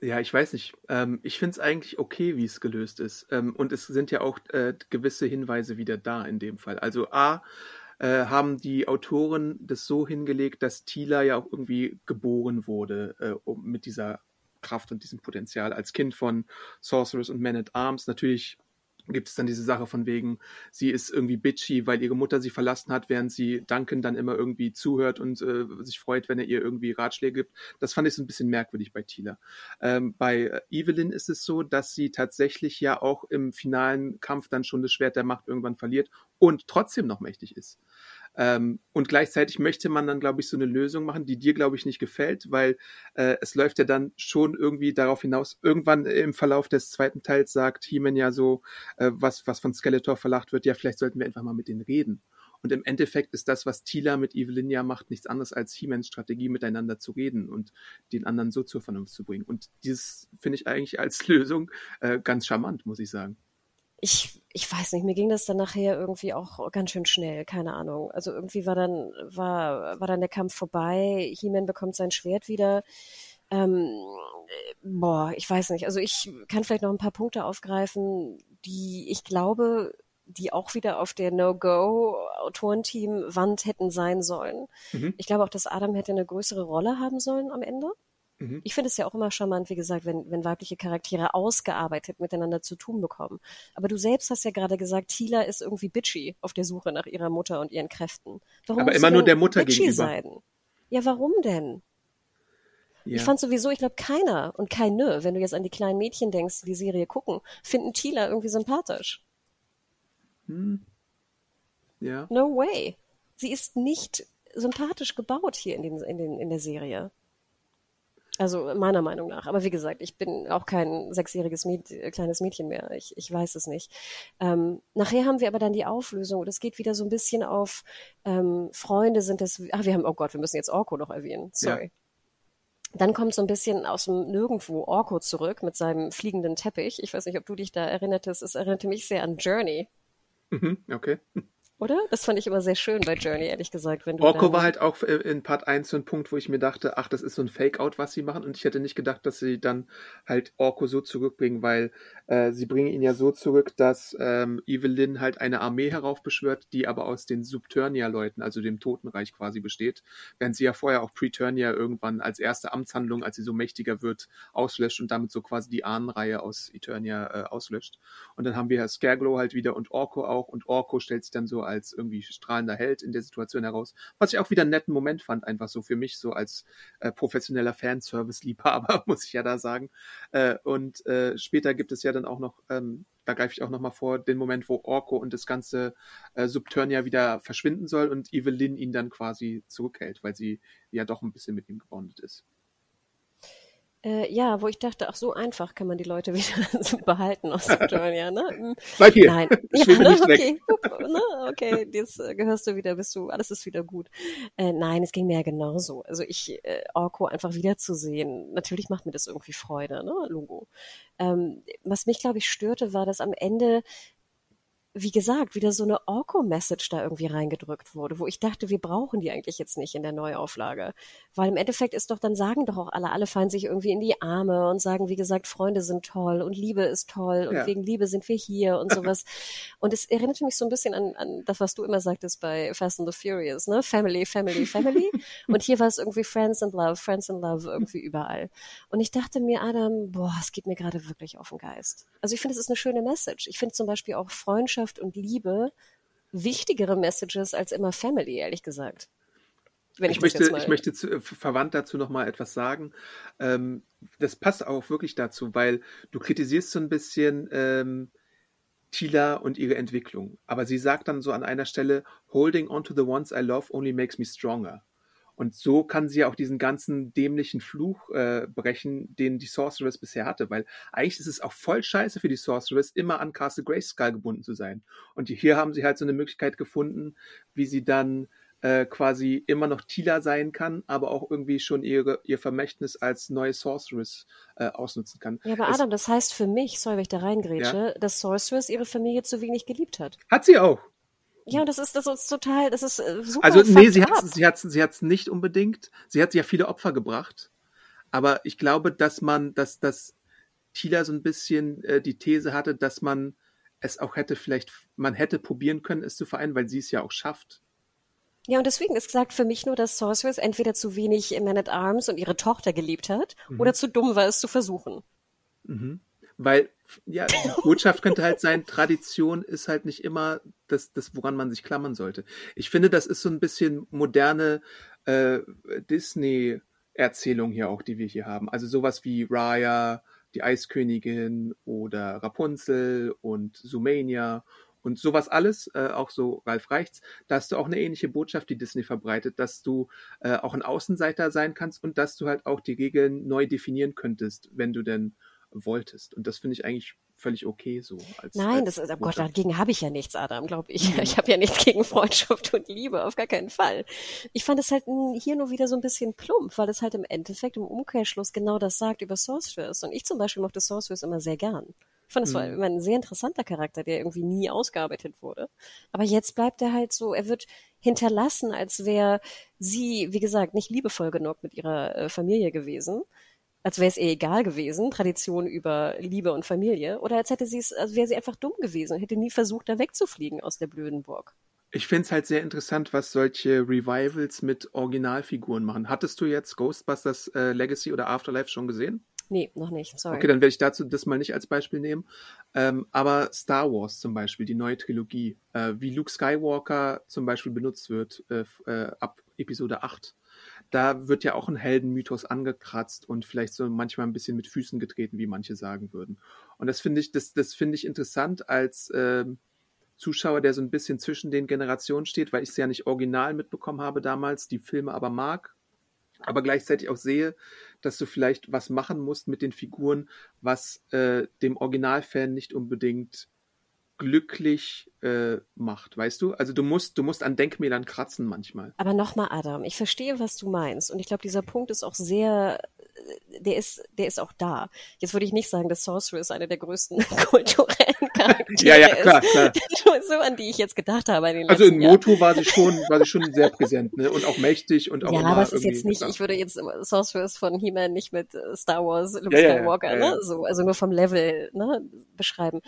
Ja, ich weiß nicht. Ähm, ich finde es eigentlich okay, wie es gelöst ist. Ähm, und es sind ja auch äh, gewisse Hinweise wieder da in dem Fall. Also A, äh, haben die Autoren das so hingelegt, dass Tila ja auch irgendwie geboren wurde äh, um, mit dieser Kraft und diesem Potenzial als Kind von Sorcerers und Man at Arms. Natürlich gibt es dann diese Sache von wegen, sie ist irgendwie bitchy, weil ihre Mutter sie verlassen hat, während sie Duncan dann immer irgendwie zuhört und äh, sich freut, wenn er ihr irgendwie Ratschläge gibt. Das fand ich so ein bisschen merkwürdig bei Tila. Ähm, bei Evelyn ist es so, dass sie tatsächlich ja auch im finalen Kampf dann schon das Schwert der Macht irgendwann verliert und trotzdem noch mächtig ist. Ähm, und gleichzeitig möchte man dann, glaube ich, so eine Lösung machen, die dir, glaube ich, nicht gefällt, weil äh, es läuft ja dann schon irgendwie darauf hinaus, irgendwann im Verlauf des zweiten Teils sagt He-Man ja so, äh, was, was von Skeletor verlacht wird, ja, vielleicht sollten wir einfach mal mit denen reden. Und im Endeffekt ist das, was Tila mit Evelyn ja macht, nichts anderes als He-Mans Strategie, miteinander zu reden und den anderen so zur Vernunft zu bringen. Und dieses finde ich eigentlich als Lösung äh, ganz charmant, muss ich sagen ich, ich weiß nicht, mir ging das dann nachher irgendwie auch ganz schön schnell, keine Ahnung. Also irgendwie war dann, war, war dann der Kampf vorbei, He-Man bekommt sein Schwert wieder. Ähm, boah, ich weiß nicht. Also ich kann vielleicht noch ein paar Punkte aufgreifen, die ich glaube, die auch wieder auf der No-Go-Autorenteam-Wand hätten sein sollen. Mhm. Ich glaube auch, dass Adam hätte eine größere Rolle haben sollen am Ende. Mhm. Ich finde es ja auch immer charmant, wie gesagt, wenn, wenn weibliche Charaktere ausgearbeitet miteinander zu tun bekommen. Aber du selbst hast ja gerade gesagt, Tila ist irgendwie bitchy auf der Suche nach ihrer Mutter und ihren Kräften. Warum Aber immer nur der Mutter gegenüber. Sein? Ja, warum denn? Ja. Ich fand sowieso, ich glaube, keiner und keine, wenn du jetzt an die kleinen Mädchen denkst, die die Serie gucken, finden Tila irgendwie sympathisch. Hm. Ja. No way. Sie ist nicht sympathisch gebaut hier in, den, in, den, in der Serie. Also meiner Meinung nach. Aber wie gesagt, ich bin auch kein sechsjähriges Mäd kleines Mädchen mehr. Ich, ich weiß es nicht. Ähm, nachher haben wir aber dann die Auflösung und es geht wieder so ein bisschen auf ähm, Freunde sind das. Ach, wir haben, oh Gott, wir müssen jetzt Orko noch erwähnen. Sorry. Ja. Dann kommt so ein bisschen aus dem Nirgendwo Orko zurück mit seinem fliegenden Teppich. Ich weiß nicht, ob du dich da erinnertest. Es erinnerte mich sehr an Journey. Mhm, okay. Oder? Das fand ich immer sehr schön bei Journey, ehrlich gesagt. Wenn Orko war halt auch äh, in Part 1 so ein Punkt, wo ich mir dachte, ach, das ist so ein Fake-Out, was sie machen. Und ich hätte nicht gedacht, dass sie dann halt Orko so zurückbringen, weil äh, sie bringen ihn ja so zurück, dass ähm, Evelyn halt eine Armee heraufbeschwört, die aber aus den Subturnia-Leuten, also dem Totenreich quasi besteht. Während sie ja vorher auch Preturnia irgendwann als erste Amtshandlung, als sie so mächtiger wird, auslöscht und damit so quasi die Ahnenreihe aus Eternia äh, auslöscht. Und dann haben wir Scareglow halt wieder und Orko auch. Und Orko stellt sich dann so als irgendwie strahlender Held in der Situation heraus. Was ich auch wieder einen netten Moment fand, einfach so für mich, so als äh, professioneller Fanservice-Liebhaber, muss ich ja da sagen. Äh, und äh, später gibt es ja dann auch noch, ähm, da greife ich auch nochmal vor, den Moment, wo Orko und das ganze äh, Subturnia wieder verschwinden soll und Evelyn ihn dann quasi zurückhält, weil sie ja doch ein bisschen mit ihm gebondet ist. Äh, ja, wo ich dachte, ach so einfach kann man die Leute wieder behalten aus Victoria, ne? Hm. Bleib hier. Nein. ja, ne? okay. ne? okay, jetzt äh, gehörst du wieder, bist du, alles ist wieder gut. Äh, nein, es ging mir ja genauso. Also ich, äh, Orko einfach wiederzusehen, natürlich macht mir das irgendwie Freude, ne? Logo. Ähm, was mich, glaube ich, störte, war, dass am Ende wie gesagt, wieder so eine Orko-Message da irgendwie reingedrückt wurde, wo ich dachte, wir brauchen die eigentlich jetzt nicht in der Neuauflage. Weil im Endeffekt ist doch, dann sagen doch auch alle, alle fallen sich irgendwie in die Arme und sagen, wie gesagt, Freunde sind toll und Liebe ist toll und ja. wegen Liebe sind wir hier und sowas. und es erinnert mich so ein bisschen an, an das, was du immer sagtest bei Fast and the Furious, ne? Family, Family, Family. und hier war es irgendwie Friends and Love, Friends and Love irgendwie überall. Und ich dachte mir, Adam, boah, es geht mir gerade wirklich auf den Geist. Also ich finde, es ist eine schöne Message. Ich finde zum Beispiel auch Freundschaft Freundschaft und Liebe wichtigere Messages als immer Family, ehrlich gesagt. Ich, ich, möchte, ich möchte zu, äh, verwandt dazu noch mal etwas sagen. Ähm, das passt auch wirklich dazu, weil du kritisierst so ein bisschen ähm, Tila und ihre Entwicklung. Aber sie sagt dann so an einer Stelle, holding on to the ones I love only makes me stronger. Und so kann sie ja auch diesen ganzen dämlichen Fluch äh, brechen, den die Sorceress bisher hatte, weil eigentlich ist es auch voll scheiße für die Sorceress, immer an Castle Grayskull gebunden zu sein. Und hier haben sie halt so eine Möglichkeit gefunden, wie sie dann äh, quasi immer noch Tila sein kann, aber auch irgendwie schon ihre, ihr Vermächtnis als neue Sorceress äh, ausnutzen kann. Ja, aber Adam, das heißt für mich, sorry, wenn ich da reingrätsche, ja? dass Sorceress ihre Familie zu wenig geliebt hat. Hat sie auch. Ja, und das ist, das ist total, das ist äh, super. Also, nee, sie hat sie hat's, sie hat's nicht unbedingt. Sie hat ja viele Opfer gebracht. Aber ich glaube, dass man, dass, dass Tila so ein bisschen äh, die These hatte, dass man es auch hätte vielleicht, man hätte probieren können, es zu vereinen, weil sie es ja auch schafft. Ja, und deswegen ist gesagt für mich nur, dass Sorceress entweder zu wenig Man at Arms und ihre Tochter geliebt hat mhm. oder zu dumm war, es zu versuchen. Mhm. Weil, ja, die Botschaft könnte halt sein, Tradition ist halt nicht immer das, das, woran man sich klammern sollte. Ich finde, das ist so ein bisschen moderne äh, Disney-Erzählung hier auch, die wir hier haben. Also sowas wie Raya, die Eiskönigin oder Rapunzel und Sumania und sowas alles, äh, auch so Ralf Reichts, da hast du auch eine ähnliche Botschaft, die Disney verbreitet, dass du äh, auch ein Außenseiter sein kannst und dass du halt auch die Regeln neu definieren könntest, wenn du denn wolltest. Und das finde ich eigentlich völlig okay so. Als, Nein, als das, oh Gott, dagegen habe ich ja nichts, Adam, glaube ich. Mhm. Ich habe ja nichts gegen Freundschaft und Liebe, auf gar keinen Fall. Ich fand es halt hier nur wieder so ein bisschen plump, weil es halt im Endeffekt im Umkehrschluss genau das sagt über Sorceress. Und ich zum Beispiel mochte Sorceress immer sehr gern. Ich fand, es war mhm. immer ein sehr interessanter Charakter, der irgendwie nie ausgearbeitet wurde. Aber jetzt bleibt er halt so, er wird hinterlassen, als wäre sie, wie gesagt, nicht liebevoll genug mit ihrer äh, Familie gewesen als wäre es ihr egal gewesen, Tradition über Liebe und Familie, oder als hätte sie es, als wäre sie einfach dumm gewesen und hätte nie versucht, da wegzufliegen aus der blöden Burg. Ich finde es halt sehr interessant, was solche Revivals mit Originalfiguren machen. Hattest du jetzt Ghostbusters äh, Legacy oder Afterlife schon gesehen? Nee, noch nicht, sorry. Okay, dann werde ich dazu das mal nicht als Beispiel nehmen. Ähm, aber Star Wars zum Beispiel, die neue Trilogie, äh, wie Luke Skywalker zum Beispiel benutzt wird äh, äh, ab Episode 8 da wird ja auch ein Heldenmythos angekratzt und vielleicht so manchmal ein bisschen mit Füßen getreten, wie manche sagen würden. Und das finde ich, das, das finde ich interessant als äh, Zuschauer, der so ein bisschen zwischen den Generationen steht, weil ich es ja nicht original mitbekommen habe damals, die Filme aber mag, aber gleichzeitig auch sehe, dass du vielleicht was machen musst mit den Figuren, was äh, dem Originalfan nicht unbedingt glücklich äh, macht, weißt du? Also du musst, du musst an Denkmälern kratzen manchmal. Aber nochmal, Adam, ich verstehe, was du meinst. Und ich glaube, dieser Punkt ist auch sehr, der ist, der ist auch da. Jetzt würde ich nicht sagen, dass Sorceress eine der größten kulturellen Charaktere ja, ja, klar, klar. ist, so an die ich jetzt gedacht habe. In also in Moto war sie schon, war sie schon sehr präsent, ne? Und auch mächtig und auch Ja, aber es ist jetzt nicht, ich würde jetzt Sorceress von He-Man nicht mit äh, Star Wars, Luke ja, Skywalker, ja, ja. ne? So, also nur vom Level, ne, beschreiben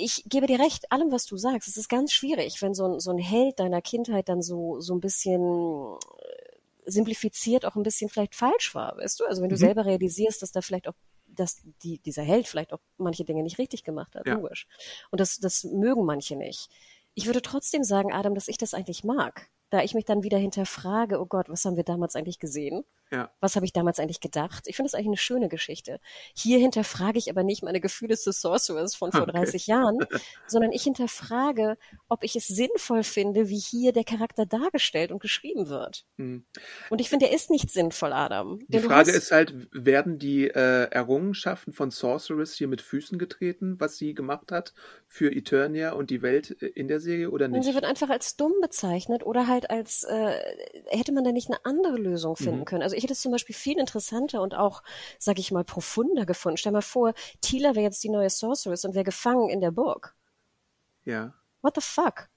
ich gebe dir recht, allem, was du sagst. Es ist ganz schwierig, wenn so ein, so ein Held deiner Kindheit dann so, so ein bisschen äh, simplifiziert auch ein bisschen vielleicht falsch war, weißt du? Also wenn du Mhm. selber realisierst, dass da vielleicht auch dass die, dieser Held vielleicht auch manche Dinge nicht richtig gemacht hat, Ja. logisch. Und das, das mögen manche nicht. Ich würde trotzdem sagen, Adam, dass ich das eigentlich mag. Da ich mich dann wieder hinterfrage, oh Gott, was haben wir damals eigentlich gesehen? Ja. Was habe ich damals eigentlich gedacht? Ich finde das eigentlich eine schöne Geschichte. Hier hinterfrage ich aber nicht meine Gefühle zu Sorceress von vor Okay. 30 Jahren, sondern ich hinterfrage, ob ich es sinnvoll finde, wie hier der Charakter dargestellt und geschrieben wird. Hm. Und ich finde, der ist nicht sinnvoll, Adam. Die Frage hast- ist halt, werden die äh, Errungenschaften von Sorceress hier mit Füßen getreten, was sie gemacht hat für Eternia und die Welt in der Serie oder Und nicht? sie wird einfach als dumm bezeichnet oder halt als, äh, hätte man da nicht eine andere Lösung finden Mhm. können. Also ich hätte es zum Beispiel viel interessanter und auch, sag ich mal, profunder gefunden. Stell mal vor, Tila wäre jetzt die neue Sorceress und wäre gefangen in der Burg. ja. What the fuck?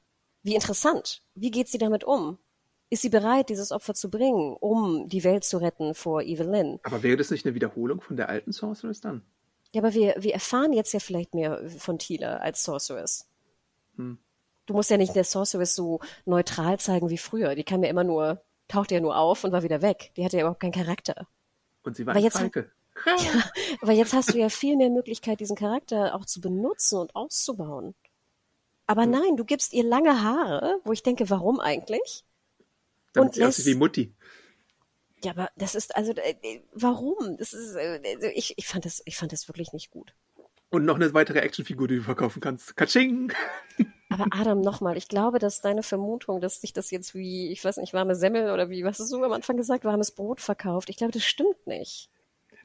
Wie interessant. Wie geht sie damit um? Ist sie bereit, dieses Opfer zu bringen, um die Welt zu retten vor Evelyn? Aber wäre das nicht eine Wiederholung von der alten Sorceress dann? Ja, aber wir, wir erfahren jetzt ja vielleicht mehr von Tila als Sorceress. Hm. Du musst ja nicht der Sorceress so neutral zeigen wie früher. Die kam ja immer nur, tauchte ja nur auf und war wieder weg. Die hatte ja überhaupt keinen Charakter. Und sie war Aber ein jetzt- Falke. Aber jetzt hast du ja viel mehr Möglichkeit, diesen Charakter auch zu benutzen und auszubauen. Aber nein, du gibst ihr lange Haare, wo ich denke, warum eigentlich? Damit Und sie lässt- wie Mutti. Ja, aber das ist also äh, äh, warum? Das ist äh, also ich, ich fand das ich fand das wirklich nicht gut. Und noch eine weitere Actionfigur, die du verkaufen kannst. Katsching! Aber Adam, nochmal, ich glaube, dass deine Vermutung, dass sich das jetzt wie, ich weiß nicht, warme Semmel oder wie, was hast du am Anfang gesagt, warmes Brot verkauft, ich glaube, das stimmt nicht.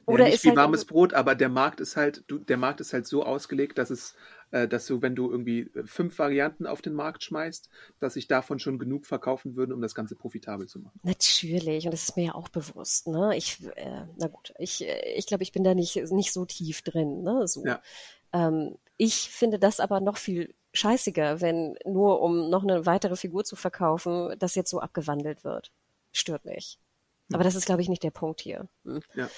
Oder ja, nicht wie halt warmes Brot, aber der Markt ist halt, du, der Markt ist halt so ausgelegt, dass es, äh, dass du, wenn du irgendwie äh, fünf Varianten auf den Markt schmeißt, dass sich davon schon genug verkaufen würden, um das Ganze profitabel zu machen. Natürlich, und das ist mir ja auch bewusst, ne? Ich, äh, na gut, ich, äh, ich glaube, ich bin da nicht, nicht so tief drin, ne? So. Ja. Ähm, ich finde das aber noch viel scheißiger, wenn nur um noch eine weitere Figur zu verkaufen, das jetzt so abgewandelt wird. Stört mich. Aber das ist, glaube ich, nicht der Punkt hier. Hm. Ja.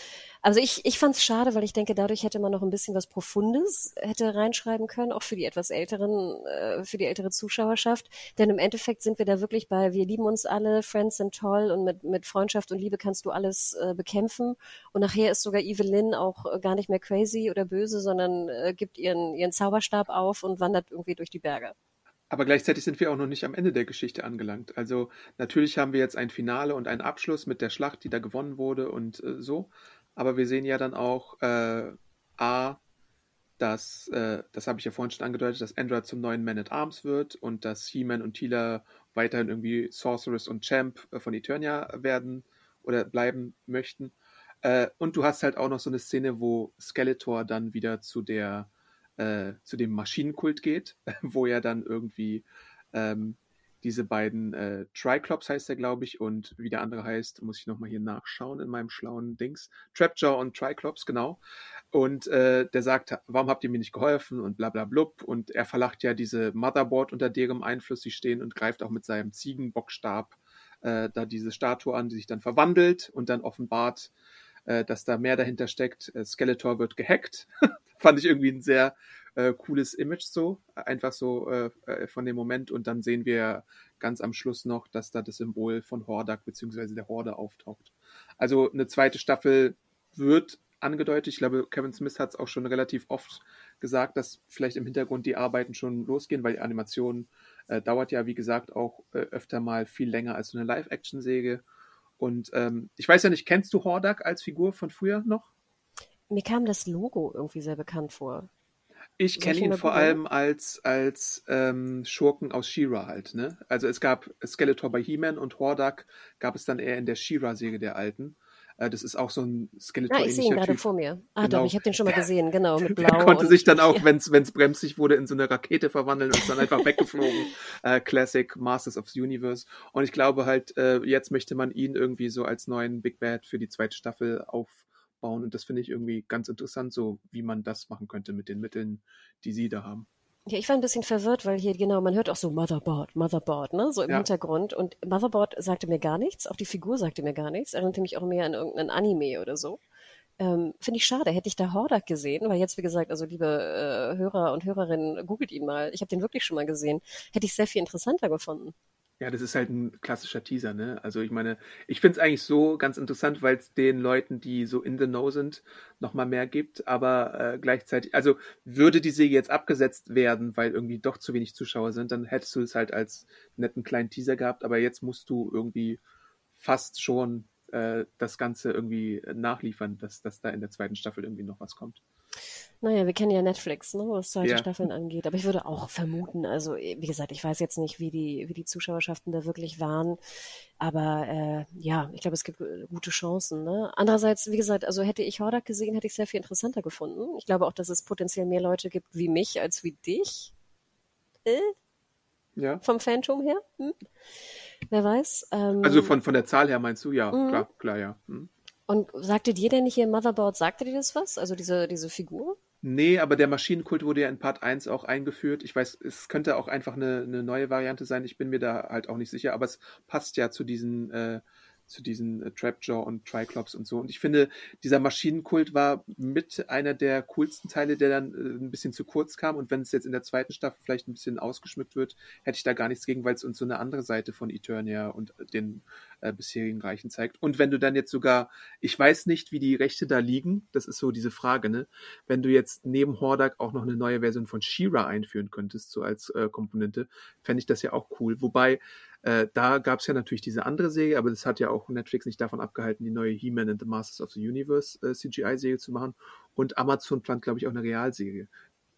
Also ich, ich fand es schade, weil ich denke, dadurch hätte man noch ein bisschen was Profundes hätte reinschreiben können, auch für die etwas älteren, äh, für die ältere Zuschauerschaft. Denn im Endeffekt sind wir da wirklich bei, wir lieben uns alle, Friends sind toll und mit, mit Freundschaft und Liebe kannst du alles äh, bekämpfen. Und nachher ist sogar Evelyn auch äh, gar nicht mehr crazy oder böse, sondern gibt ihren, ihren Zauberstab auf und wandert irgendwie durch die Berge. Aber gleichzeitig sind wir auch noch nicht am Ende der Geschichte angelangt. Also natürlich haben wir jetzt ein Finale und einen Abschluss mit der Schlacht, die da gewonnen wurde und äh, so. Aber wir sehen ja dann auch äh, A, dass, äh, das habe ich ja vorhin schon angedeutet, dass Android zum neuen Man at Arms wird und dass He-Man und Tila weiterhin irgendwie Sorceress und Champ äh, von Eternia werden oder bleiben möchten. Äh, und du hast halt auch noch so eine Szene, wo Skeletor dann wieder zu der äh, zu dem Maschinenkult geht, wo er dann irgendwie ähm, diese beiden äh, Triclops heißt er, glaube ich, und wie der andere heißt, muss ich nochmal hier nachschauen in meinem schlauen Dings. Trapjaw und Triclops, genau. Und äh, der sagt, warum habt ihr mir nicht geholfen und bla bla blub. Und er verlacht ja diese Motherboard, unter deren Einfluss sie stehen und greift auch mit seinem Ziegenbockstab äh, da diese Statue an, die sich dann verwandelt und dann offenbart, äh, dass da mehr dahinter steckt. Äh, Skeletor wird gehackt. Fand ich irgendwie ein sehr äh, cooles Image so, einfach so äh, äh, von dem Moment. Und dann sehen wir ganz am Schluss noch, dass da das Symbol von Hordak beziehungsweise der Horde auftaucht. Also eine zweite Staffel wird angedeutet. Ich glaube, Kevin Smith hat es auch schon relativ oft gesagt, dass vielleicht im Hintergrund die Arbeiten schon losgehen, weil die Animation äh, dauert ja, wie gesagt, auch äh, öfter mal viel länger als so eine Live-Action-Säge. Und ähm, ich weiß ja nicht, kennst du Hordak als Figur von früher noch? Mir kam das Logo irgendwie sehr bekannt vor. Ich kenne ihn vor allem als, als ähm, Schurken aus She-Ra halt. Ne? Also es gab Skeletor bei He-Man und Hordak gab es dann eher in der She-Ra-Säge der alten. Äh, das ist auch so ein Skeletor. Ah, ich sehe ihn gerade vor mir. Ah, genau. doch, ich habe den schon mal gesehen, genau, mit Blau. Er konnte sich dann auch, wenn es bremsig wurde, in so eine Rakete verwandeln und ist dann einfach weggeflogen. Äh, Classic Masters of the Universe. Und ich glaube halt, äh, jetzt möchte man ihn irgendwie so als neuen Big Bad für die zweite Staffel aufbauen. Und das finde ich irgendwie ganz interessant, so wie man das machen könnte mit den Mitteln, die sie da haben. Ja, ich war ein bisschen verwirrt, weil hier genau, man hört auch so Motherboard, Motherboard, ne, so im ja. Hintergrund. Und Motherboard sagte mir gar nichts, auch die Figur sagte mir gar nichts, erinnerte mich auch mehr an irgendeinen Anime oder so. Ähm, Finde ich schade, hätte ich da Hordak gesehen, weil jetzt, wie gesagt, also liebe äh, Hörer und Hörerinnen, googelt ihn mal. Ich habe den wirklich schon mal gesehen. Hätte ich sehr viel interessanter gefunden. Ja, das ist halt ein klassischer Teaser, ne? Also ich meine, ich finde es eigentlich so ganz interessant, weil es den Leuten, die so in the know sind, nochmal mehr gibt, aber äh, gleichzeitig, also würde die Serie jetzt abgesetzt werden, weil irgendwie doch zu wenig Zuschauer sind, dann hättest du es halt als netten kleinen Teaser gehabt, aber jetzt musst du irgendwie fast schon äh, das Ganze irgendwie nachliefern, dass, dass da in der zweiten Staffel irgendwie noch was kommt. Naja, wir kennen ja Netflix, ne, was zweite ja. Staffeln angeht. Aber ich würde auch vermuten, also wie gesagt, ich weiß jetzt nicht, wie die, wie die Zuschauerschaften da wirklich waren. Aber äh, ja, ich glaube, es gibt gute Chancen. Ne? Andererseits, wie gesagt, also hätte ich Hordak gesehen, hätte ich es sehr viel interessanter gefunden. Ich glaube auch, dass es potenziell mehr Leute gibt wie mich als wie dich. Äh? Ja. Vom Phantom her. Hm? Wer weiß. Ähm, also von, von der Zahl her meinst du? Ja, mhm. klar, klar, ja. Hm. Und sagte dir denn nicht hier Motherboard, sagte dir das was? Also diese, diese Figur? Nee, aber der Maschinenkult wurde ja in Part 1 auch eingeführt. Ich weiß, es könnte auch einfach eine, eine neue Variante sein. Ich bin mir da halt auch nicht sicher, aber es passt ja zu diesen äh, zu diesen äh, Trapjaw und Triclops und so. Und ich finde, dieser Maschinenkult war mit einer der coolsten Teile, der dann äh, ein bisschen zu kurz kam. Und wenn es jetzt in der zweiten Staffel vielleicht ein bisschen ausgeschmückt wird, hätte ich da gar nichts gegen, weil es uns so eine andere Seite von Eternia und den äh, bisherigen Reichen zeigt. Und wenn du dann jetzt sogar, ich weiß nicht, wie die Rechte da liegen, das ist so diese Frage, ne? Wenn du jetzt neben Hordak auch noch eine neue Version von She-Ra einführen könntest, so als äh, Komponente, fände ich das ja auch cool. Wobei, äh, da gab es ja natürlich diese andere Serie, aber das hat ja auch Netflix nicht davon abgehalten, die neue He-Man and the Masters of the Universe äh, CGI-Serie zu machen. Und Amazon plant, glaube ich, auch eine Realserie.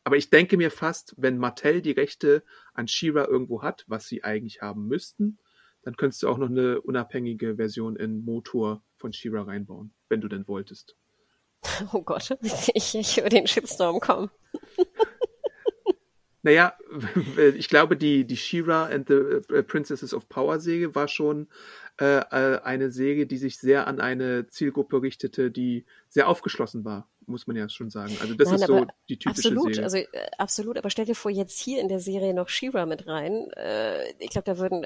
Aber ich denke mir fast, wenn Mattel die Rechte an She-Ra irgendwo hat, was sie eigentlich haben müssten, dann könntest du auch noch eine unabhängige Version in Motor von She-Ra reinbauen, wenn du denn wolltest. Oh Gott, ich, ich höre den Shitstorm kommen. Naja, ich glaube, die, die She-Ra and the äh, Princesses of Power Säge war schon äh, äh, eine Säge, die sich sehr an eine Zielgruppe richtete, die sehr aufgeschlossen war, muss man ja schon sagen. Also das Nein, ist so die typische absolut, Säge. Also äh, absolut, aber stell dir vor, jetzt hier in der Serie noch She-Ra mit rein. Äh, ich glaube, da würden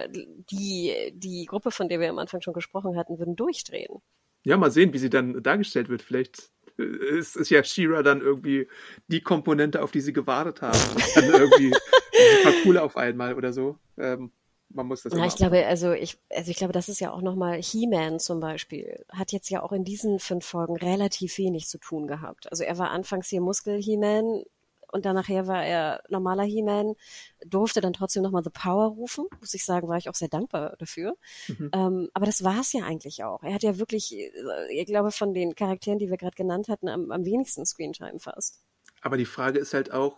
die, die Gruppe, von der wir am Anfang schon gesprochen hatten, würden durchdrehen. Ja, mal sehen, wie sie dann dargestellt wird. Vielleicht ist, ist ja Shira dann irgendwie die Komponente, auf die sie gewartet haben. Und dann irgendwie super cool auf einmal oder so. Ähm, man muss das ja, ich glaube, also ich, also ich glaube, das ist ja auch nochmal He-Man zum Beispiel, hat jetzt ja auch in diesen fünf Folgen relativ wenig zu tun gehabt. Also er war anfangs hier Muskel-He-Man, und dann nachher war er normaler He-Man, durfte dann trotzdem nochmal The Power rufen. Muss ich sagen, war ich auch sehr dankbar dafür. Mhm. Ähm, aber das war es ja eigentlich auch. Er hat ja wirklich, äh, ich glaube, von den Charakteren, die wir gerade genannt hatten, am, am wenigsten Screentime fast. Aber die Frage ist halt auch,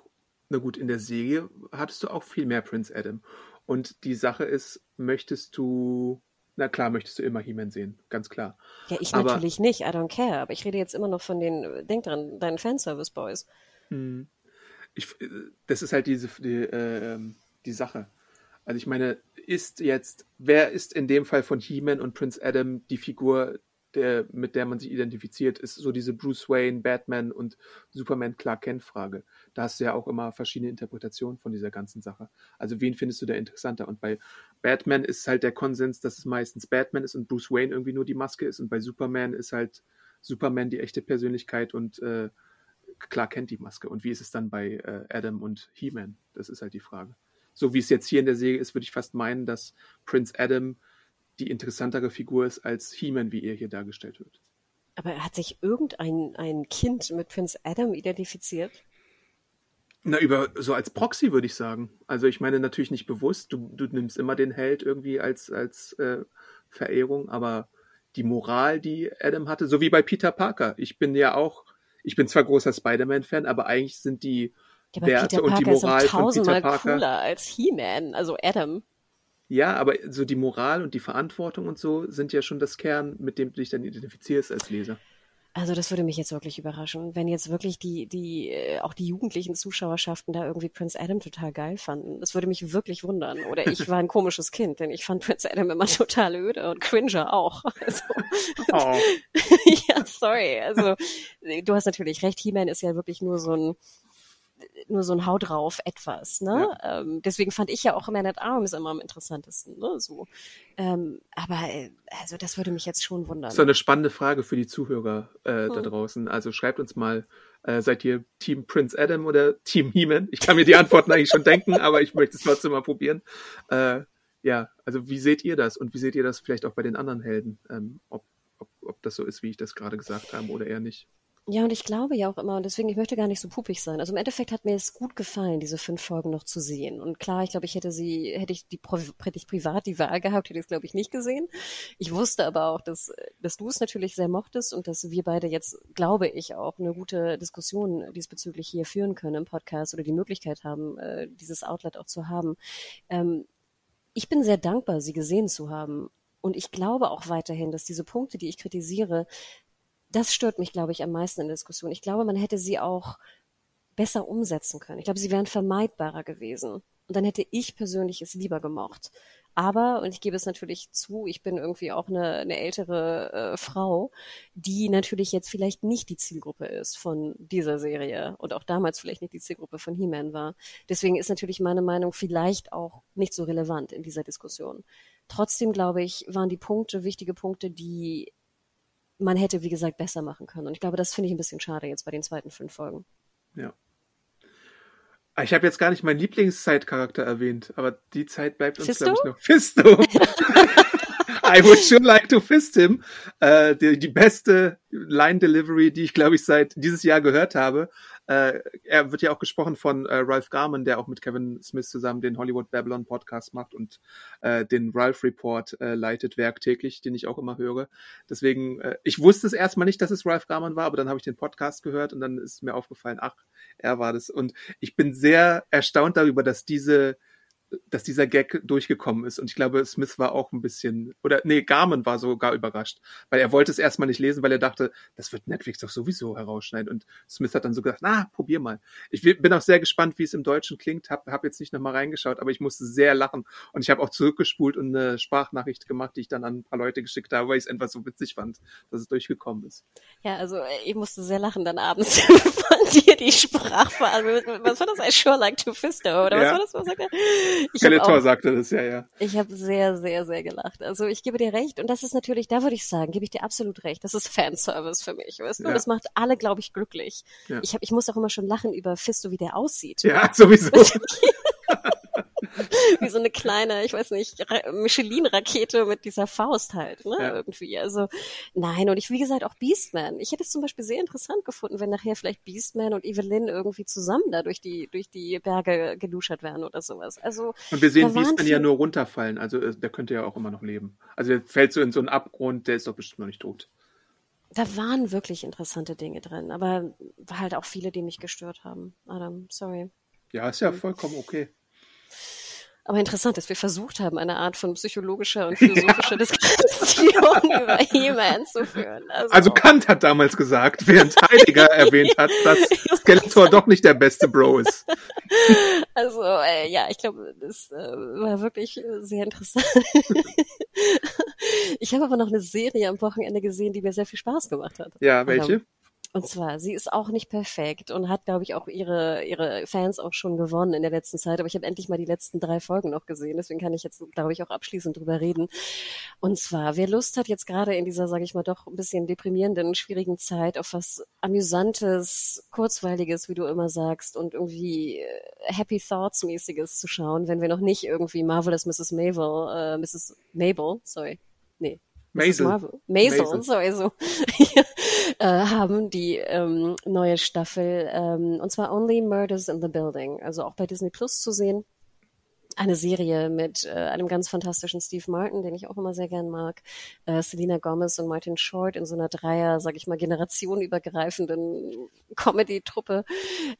na gut, in der Serie hattest du auch viel mehr Prince Adam. Und die Sache ist, möchtest du na klar, möchtest du immer He-Man sehen, ganz klar. Ja, ich aber, natürlich nicht, I don't care. Aber ich rede jetzt immer noch von den, denk dran, deinen Fanservice-Boys. Hm ich, das ist halt diese, die, äh, die Sache. Also ich meine, ist jetzt, wer ist in dem Fall von He-Man und Prince Adam die Figur, der, mit der man sich identifiziert, ist so diese Bruce Wayne, Batman und Superman Clark Kent Frage. Da hast du ja auch immer verschiedene Interpretationen von dieser ganzen Sache. Also wen findest du da interessanter? Und bei Batman ist halt der Konsens, dass es meistens Batman ist und Bruce Wayne irgendwie nur die Maske ist und bei Superman ist halt Superman die echte Persönlichkeit und äh, klar kennt die Maske. Und wie ist es dann bei äh, Adam und He-Man? Das ist halt die Frage. So wie es jetzt hier in der Serie ist, würde ich fast meinen, dass Prince Adam die interessantere Figur ist als He-Man, wie er hier dargestellt wird. Aber hat sich irgendein ein Kind mit Prince Adam identifiziert? Na, über so als Proxy würde ich sagen. Also ich meine natürlich nicht bewusst, du, du nimmst immer den Held irgendwie als, als äh, Verehrung, aber die Moral, die Adam hatte, so wie bei Peter Parker. Ich bin ja auch, ich bin zwar großer Spider-Man-Fan, aber eigentlich sind die ja, Werte und die Moral ist von Peter Parker cooler als He-Man, also Adam. Ja, aber so die Moral und die Verantwortung und so sind ja schon das Kern, mit dem du dich dann identifizierst als Leser. Also das würde mich jetzt wirklich überraschen, wenn jetzt wirklich die, die, äh, auch die jugendlichen Zuschauerschaften da irgendwie Prince Adam total geil fanden. Das würde mich wirklich wundern. Oder ich war ein komisches Kind, denn ich fand Prince Adam immer total öde und Cringer auch. Also, oh. ja, sorry. Also du hast natürlich recht, He-Man ist ja wirklich nur so ein nur so ein Hau drauf etwas. Ne? Ja. Ähm, deswegen fand ich ja auch Man at Arms immer am interessantesten. Ne? So. Ähm, aber äh, also das würde mich jetzt schon wundern. Das ist eine spannende Frage für die Zuhörer äh, hm. da draußen. Also schreibt uns mal, äh, seid ihr Team Prince Adam oder Team He-Man? Ich kann mir die Antworten eigentlich schon denken, aber ich möchte es trotzdem mal probieren. Äh, ja, also wie seht ihr das und wie seht ihr das vielleicht auch bei den anderen Helden? Ähm, ob, ob, ob das so ist, wie ich das gerade gesagt habe oder eher nicht? Ja, und ich glaube ja auch immer, und deswegen, ich möchte gar nicht so pupig sein. Also im Endeffekt hat mir es gut gefallen, diese fünf Folgen noch zu sehen. Und klar, ich glaube, ich hätte sie, hätte ich die hätte ich privat die Wahl gehabt, hätte ich es, glaube ich, nicht gesehen. Ich wusste aber auch, dass, dass du es natürlich sehr mochtest und dass wir beide jetzt, glaube ich, auch eine gute Diskussion diesbezüglich hier führen können im Podcast oder die Möglichkeit haben, äh, dieses Outlet auch zu haben. Ähm, ich bin sehr dankbar, sie gesehen zu haben. Und ich glaube auch weiterhin, dass diese Punkte, die ich kritisiere, das stört mich, glaube ich, am meisten in der Diskussion. Ich glaube, man hätte sie auch besser umsetzen können. Ich glaube, sie wären vermeidbarer gewesen. Und dann hätte ich persönlich es lieber gemocht. Aber, und ich gebe es natürlich zu, ich bin irgendwie auch eine, eine ältere äh, Frau, die natürlich jetzt vielleicht nicht die Zielgruppe ist von dieser Serie und auch damals vielleicht nicht die Zielgruppe von He-Man war. Deswegen ist natürlich meine Meinung vielleicht auch nicht so relevant in dieser Diskussion. Trotzdem, glaube ich, waren die Punkte, wichtige Punkte, die man hätte, wie gesagt, besser machen können. Und ich glaube, das finde ich ein bisschen schade jetzt bei den zweiten fünf Folgen. Ja. Ich habe jetzt gar nicht meinen Lieblingszeitcharakter erwähnt, aber die Zeit bleibt uns, glaube ich, noch. Fisto! I would sure like to fist him. Äh, die, die beste Line Delivery, die ich, glaube ich, seit dieses Jahr gehört habe. Äh, er wird ja auch gesprochen von äh, Ralph Garman, der auch mit Kevin Smith zusammen den Hollywood Babylon Podcast macht und äh, den Ralph Report äh, leitet werktäglich, den ich auch immer höre. Deswegen, äh, ich wusste es erstmal nicht, dass es Ralph Garman war, aber dann habe ich den Podcast gehört und dann ist mir aufgefallen, ach, er war das. Und ich bin sehr erstaunt darüber, dass diese dass dieser Gag durchgekommen ist. Und ich glaube, Smith war auch ein bisschen, oder nee, Garman war sogar überrascht, weil er wollte es erstmal nicht lesen, weil er dachte, das wird Netflix doch sowieso herausschneiden. Und Smith hat dann so gesagt, na, probier mal. Ich bin auch sehr gespannt, wie es im Deutschen klingt. Hab, hab jetzt nicht nochmal reingeschaut, aber ich musste sehr lachen. Und ich habe auch zurückgespult und eine Sprachnachricht gemacht, die ich dann an ein paar Leute geschickt habe, weil ich es einfach so witzig fand, dass es durchgekommen ist. Ja, also ich musste sehr lachen dann abends von dir die Sprachverarbeitung. Was war das? I sure like to Fisto, oder ja. was war das? Was sagt er? Skeletor sagte das, ja, ja. Ich habe sehr, sehr, sehr gelacht. Also ich gebe dir recht. Und das ist natürlich, da würde ich sagen, gebe ich dir absolut recht. Das ist Fanservice für mich. Weißt du? Ja. Das macht alle, glaube ich, glücklich. Ja. Ich, hab, ich muss auch immer schon lachen über Fisto, wie der aussieht. Ja, sowieso. wie so eine kleine, ich weiß nicht, Michelin-Rakete mit dieser Faust halt, ne, ja. irgendwie. Also, nein, und ich, wie gesagt, auch Beastman. Ich hätte es zum Beispiel sehr interessant gefunden, wenn nachher vielleicht Beastman und Evelyn irgendwie zusammen da durch die, durch die Berge geluschert werden oder sowas. Also. Und wir sehen Beastman ja nur runterfallen, also äh, der könnte ja auch immer noch leben. Also der fällt so in so einen Abgrund, der ist doch bestimmt noch nicht tot. Da waren wirklich interessante Dinge drin, aber halt auch viele, die mich gestört haben. Adam, sorry. Ja, ist ja vollkommen okay. Aber interessant, dass wir versucht haben, eine Art von psychologischer und philosophischer ja. Diskussion über He-Man zu führen. Also, also, Kant hat damals gesagt, während Heidegger erwähnt hat, dass Skeletor doch nicht der beste Bro ist. Also äh, ja, ich glaube, das äh, war wirklich sehr interessant. ich habe aber noch eine Serie am Wochenende gesehen, die mir sehr viel Spaß gemacht hat. Ja, welche? Und zwar, sie ist auch nicht perfekt und hat, glaube ich, auch ihre, ihre Fans auch schon gewonnen in der letzten Zeit. Aber ich habe endlich mal die letzten drei Folgen noch gesehen. Deswegen kann ich jetzt, glaube ich, auch abschließend drüber reden. Und zwar, wer Lust hat, jetzt gerade in dieser, sage ich mal, doch ein bisschen deprimierenden, schwierigen Zeit auf was Amüsantes, Kurzweiliges, wie du immer sagst, und irgendwie äh, Happy Thoughts-mäßiges zu schauen, wenn wir noch nicht irgendwie Marvelous Mrs. Mabel, äh, Mrs. Mabel, sorry, nee, Maisel. Maisel, Maisel. sorry, so, äh, haben die ähm, neue Staffel, ähm, und zwar Only Murders in the Building, also auch bei Disney Plus zu sehen eine Serie mit äh, einem ganz fantastischen Steve Martin, den ich auch immer sehr gern mag, äh, Selena Gomez und Martin Short in so einer Dreier, sag ich mal, generationenübergreifenden Comedy-Truppe.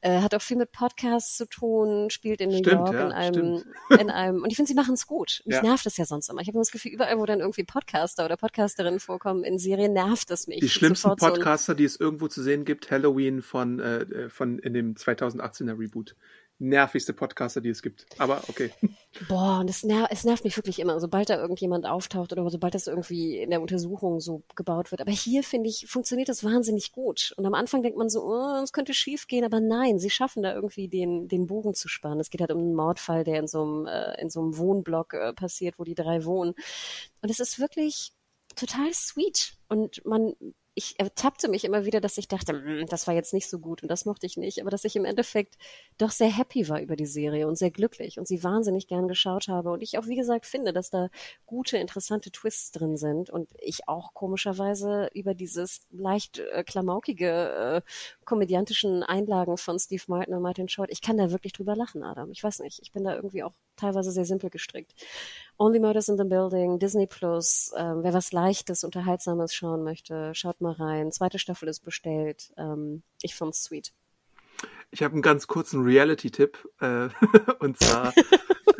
Äh, hat auch viel mit Podcasts zu tun, spielt in New Stimmt, York ja, in einem, stimmt. in einem, und ich finde, sie machen es gut. Mich Ja. nervt es ja sonst immer. Ich habe immer das Gefühl, überall, wo dann irgendwie Podcaster oder Podcasterinnen vorkommen in Serien, nervt es mich. Die schlimmsten Sofort so Podcaster, die es irgendwo zu sehen gibt, Halloween von, äh, von in dem 2018er Reboot. Nervigste Podcaster, die es gibt. Aber okay. Boah, und es, ner es nervt mich wirklich immer, sobald da irgendjemand auftaucht oder sobald das irgendwie in der Untersuchung so gebaut wird. Aber hier, finde ich, funktioniert das wahnsinnig gut. Und am Anfang denkt man so, oh, es könnte schief gehen, aber nein, sie schaffen da irgendwie den, den Bogen zu spannen. Es geht halt um einen Mordfall, der in so einem, äh, in so einem Wohnblock äh, passiert, wo die drei wohnen. Und es ist wirklich total sweet. Und man, ich ertappte mich immer wieder, dass ich dachte, "Mm, das war jetzt nicht so gut und das mochte ich nicht, aber dass ich im Endeffekt doch sehr happy war über die Serie und sehr glücklich und sie wahnsinnig gern geschaut habe. Und ich auch, wie gesagt, finde, dass da gute, interessante Twists drin sind und ich auch komischerweise über dieses leicht äh, klamaukige, äh, komödiantischen Einlagen von Steve Martin und Martin Short, ich kann da wirklich drüber lachen, Adam. Ich weiß nicht, ich bin da irgendwie auch teilweise sehr simpel gestrickt. Only Murders in the Building, Disney Plus, ähm, wer was Leichtes, Unterhaltsames schauen möchte, schaut mal rein. Zweite Staffel ist bestellt. Ähm, ich fand's sweet. Ich habe einen ganz kurzen Reality-Tipp. Äh, und zwar,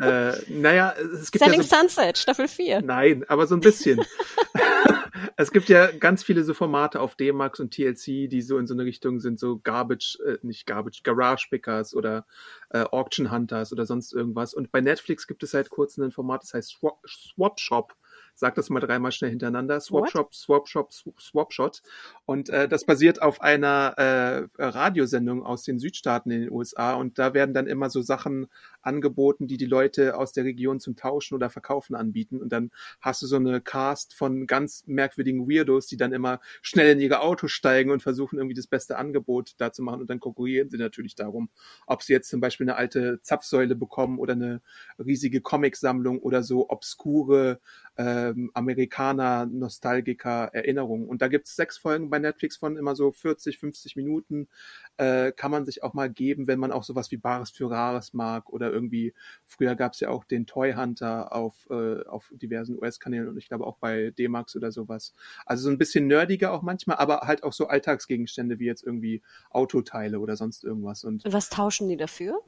äh, naja, es gibt Selling ja so, Sunset, Staffel 4. Nein, aber so ein bisschen. es gibt ja ganz viele so Formate auf D-Max und TLC, die so in so eine Richtung sind, so Garbage, äh, nicht Garbage, Garage Pickers oder äh, Auction Hunters oder sonst irgendwas. Und bei Netflix gibt es seit kurzem ein Format, das heißt Swap, Swap Shop. Sag das mal dreimal schnell hintereinander. Swap What? Shop, Swap Shop, Sw- Swap Shot. Und äh, das basiert auf einer äh, Radiosendung aus den Südstaaten in den USA. Und da werden dann immer so Sachen angeboten, die die Leute aus der Region zum Tauschen oder Verkaufen anbieten. Und dann hast du so eine Cast von ganz merkwürdigen Weirdos, die dann immer schnell in ihre Autos steigen und versuchen irgendwie das beste Angebot da zu machen. Und dann konkurrieren sie natürlich darum, ob sie jetzt zum Beispiel eine alte Zapfsäule bekommen oder eine riesige Comicsammlung oder so obskure ähm, Amerikaner, Nostalgiker, Erinnerungen. Und da gibt's sechs Folgen bei Netflix von immer so 40, 50 Minuten. Äh, kann man sich auch mal geben, wenn man auch sowas wie Bares für Rares mag oder irgendwie, früher gab's ja auch den Toy Hunter auf, äh, auf diversen US-Kanälen und ich glaube auch bei D-Max oder sowas. Also so ein bisschen nerdiger auch manchmal, aber halt auch so Alltagsgegenstände wie jetzt irgendwie Autoteile oder sonst irgendwas. Und was tauschen die dafür?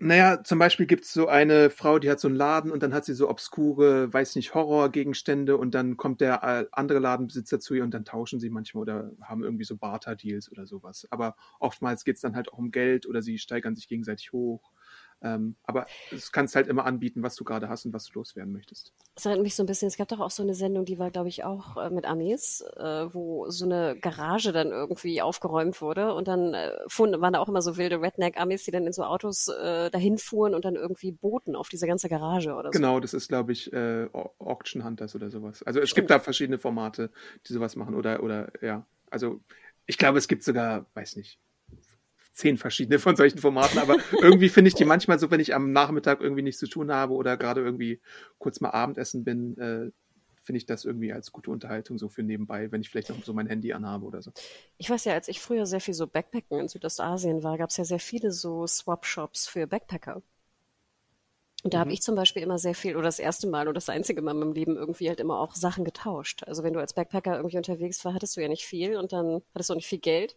naja, zum Beispiel gibt's so eine Frau, die hat so einen Laden und dann hat sie so obskure, weiß nicht, Horrorgegenstände und dann kommt der äh, andere Ladenbesitzer zu ihr und dann tauschen sie manchmal oder haben irgendwie so Barter-Deals oder sowas. Aber oftmals geht's dann halt auch um Geld oder sie steigern sich gegenseitig hoch. Ähm, aber es kannst halt immer anbieten, was du gerade hast und was du loswerden möchtest. Das erinnert mich so ein bisschen, es gab doch auch so eine Sendung, die war, glaube ich, auch äh, mit Amis, äh, wo so eine Garage dann irgendwie aufgeräumt wurde und dann äh, waren da auch immer so wilde Redneck-Amis, die dann in so Autos äh, dahin fuhren und dann irgendwie boten auf diese ganze Garage oder so. Genau, das ist, glaube ich, äh, Au- Auction Hunters oder sowas. Also es Stimmt. gibt da verschiedene Formate, die sowas machen oder, oder, ja. Also ich glaube, es gibt sogar, weiß nicht, zehn verschiedene von solchen Formaten, aber irgendwie finde ich die manchmal so, wenn ich am Nachmittag irgendwie nichts zu tun habe oder gerade irgendwie kurz mal Abendessen bin, äh, finde ich das irgendwie als gute Unterhaltung so für nebenbei, wenn ich vielleicht noch so mein Handy anhabe oder so. Ich weiß ja, als ich früher sehr viel so Backpacken in Südostasien war, gab es ja sehr viele so Swap-Shops für Backpacker. Und da habe Mhm. ich zum Beispiel immer sehr viel, oder das erste Mal oder das einzige Mal in meinem Leben irgendwie halt immer auch Sachen getauscht. Also wenn du als Backpacker irgendwie unterwegs war, hattest du ja nicht viel und dann hattest du auch nicht viel Geld.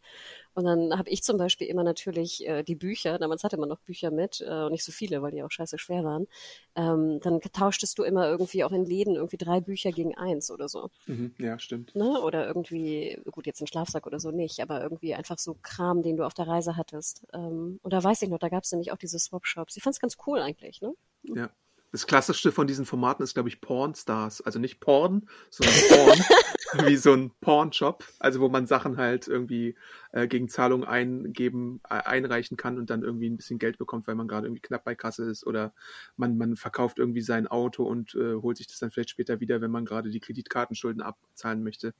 Und dann habe ich zum Beispiel immer natürlich äh, die Bücher, damals hatte man noch Bücher mit, äh, und nicht so viele, weil die auch scheiße schwer waren. Ähm, dann tauschtest du immer irgendwie auch in Läden irgendwie drei Bücher gegen eins oder so Mhm, ja, stimmt. ne? Oder irgendwie, gut, jetzt ein Schlafsack oder so nicht, aber irgendwie einfach so Kram, den du auf der Reise hattest. Ähm, und da weiß ich noch, da gab es nämlich auch diese Swap-Shops. Ich fand's ganz cool eigentlich, ne? Ja. Das klassischste von diesen Formaten ist, glaube ich, Porn Stars. Also nicht Porn, sondern Porn. wie so ein Porn-Shop. Also wo man Sachen halt irgendwie äh, gegen Zahlung eingeben, äh, einreichen kann und dann irgendwie ein bisschen Geld bekommt, weil man gerade irgendwie knapp bei Kasse ist oder man, man verkauft irgendwie sein Auto und äh, holt sich das dann vielleicht später wieder, wenn man gerade die Kreditkartenschulden abzahlen möchte.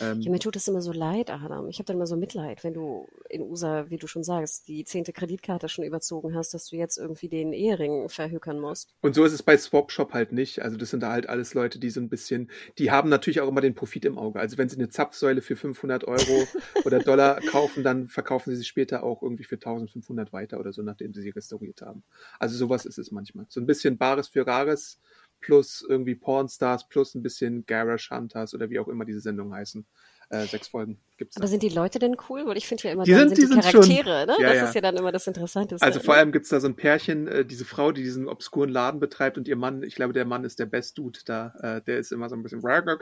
Ähm, ja, mir tut das immer so leid, Adam. Ich habe dann immer so Mitleid, wenn du in USA, wie du schon sagst, die zehnte Kreditkarte schon überzogen hast, dass du jetzt irgendwie den Ehering verhökern musst. Und so ist es bei Swapshop halt nicht. Also das sind da halt alles Leute, die so ein bisschen, die haben natürlich auch immer den Profit im Auge. Also wenn sie eine Zapfsäule für 500 Euro oder Dollar kaufen, dann verkaufen sie sie später auch irgendwie für 1500 weiter oder so, nachdem sie sie restauriert haben. Also sowas ist es manchmal. So ein bisschen Bares für Rares plus irgendwie Pornstars plus ein bisschen Garage Hunters oder wie auch immer diese Sendungen heißen. Äh, sechs Folgen gibt's. Aber sind die Leute denn cool? Weil ich finde ja immer, die sind, sind die, sind Charaktere, schon, ne? Ja, das ja. ist ja dann immer das Interessanteste. Also vor ne? allem gibt's da so ein Pärchen, äh, diese Frau, die diesen obskuren Laden betreibt und ihr Mann, ich glaube, der Mann ist der Best Dude da. Äh, der ist immer so ein bisschen. und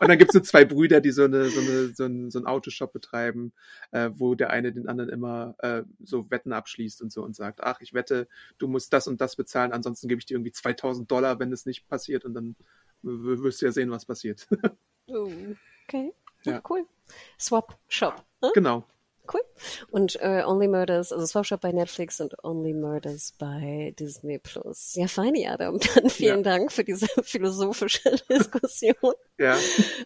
dann gibt's so zwei Brüder, die so eine so eine so ein, so ein Autoshop betreiben, äh, wo der eine den anderen immer äh, so Wetten abschließt und so und sagt, ach, ich wette, du musst das und das bezahlen, ansonsten gebe ich dir irgendwie 2000 Dollar, wenn es nicht passiert und dann wirst du ja sehen, was passiert. Oh, okay. Ja. Cool. Swap Shop. Ne? genau. Cool. Und äh, Only Murders, also Swap Shop bei Netflix und Only Murders bei Disney Plus. Ja, feini, Adam. Dann vielen Ja. Dank für diese philosophische Diskussion. Ja.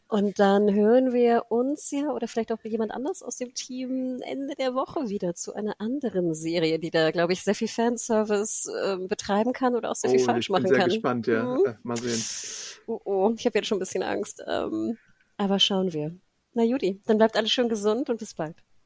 Und dann hören wir uns ja, oder vielleicht auch jemand anders aus dem Team Ende der Woche wieder zu einer anderen Serie, die da, glaube ich, sehr viel Fanservice äh, betreiben kann oder auch sehr viel oh, falsch ich machen bin sehr kann. gespannt, ja. Mhm. Äh, Mal sehen. Oh, oh, ich habe jetzt schon ein bisschen Angst. Ähm, aber schauen wir. Na Judy, dann bleibt alles schön gesund und bis bald.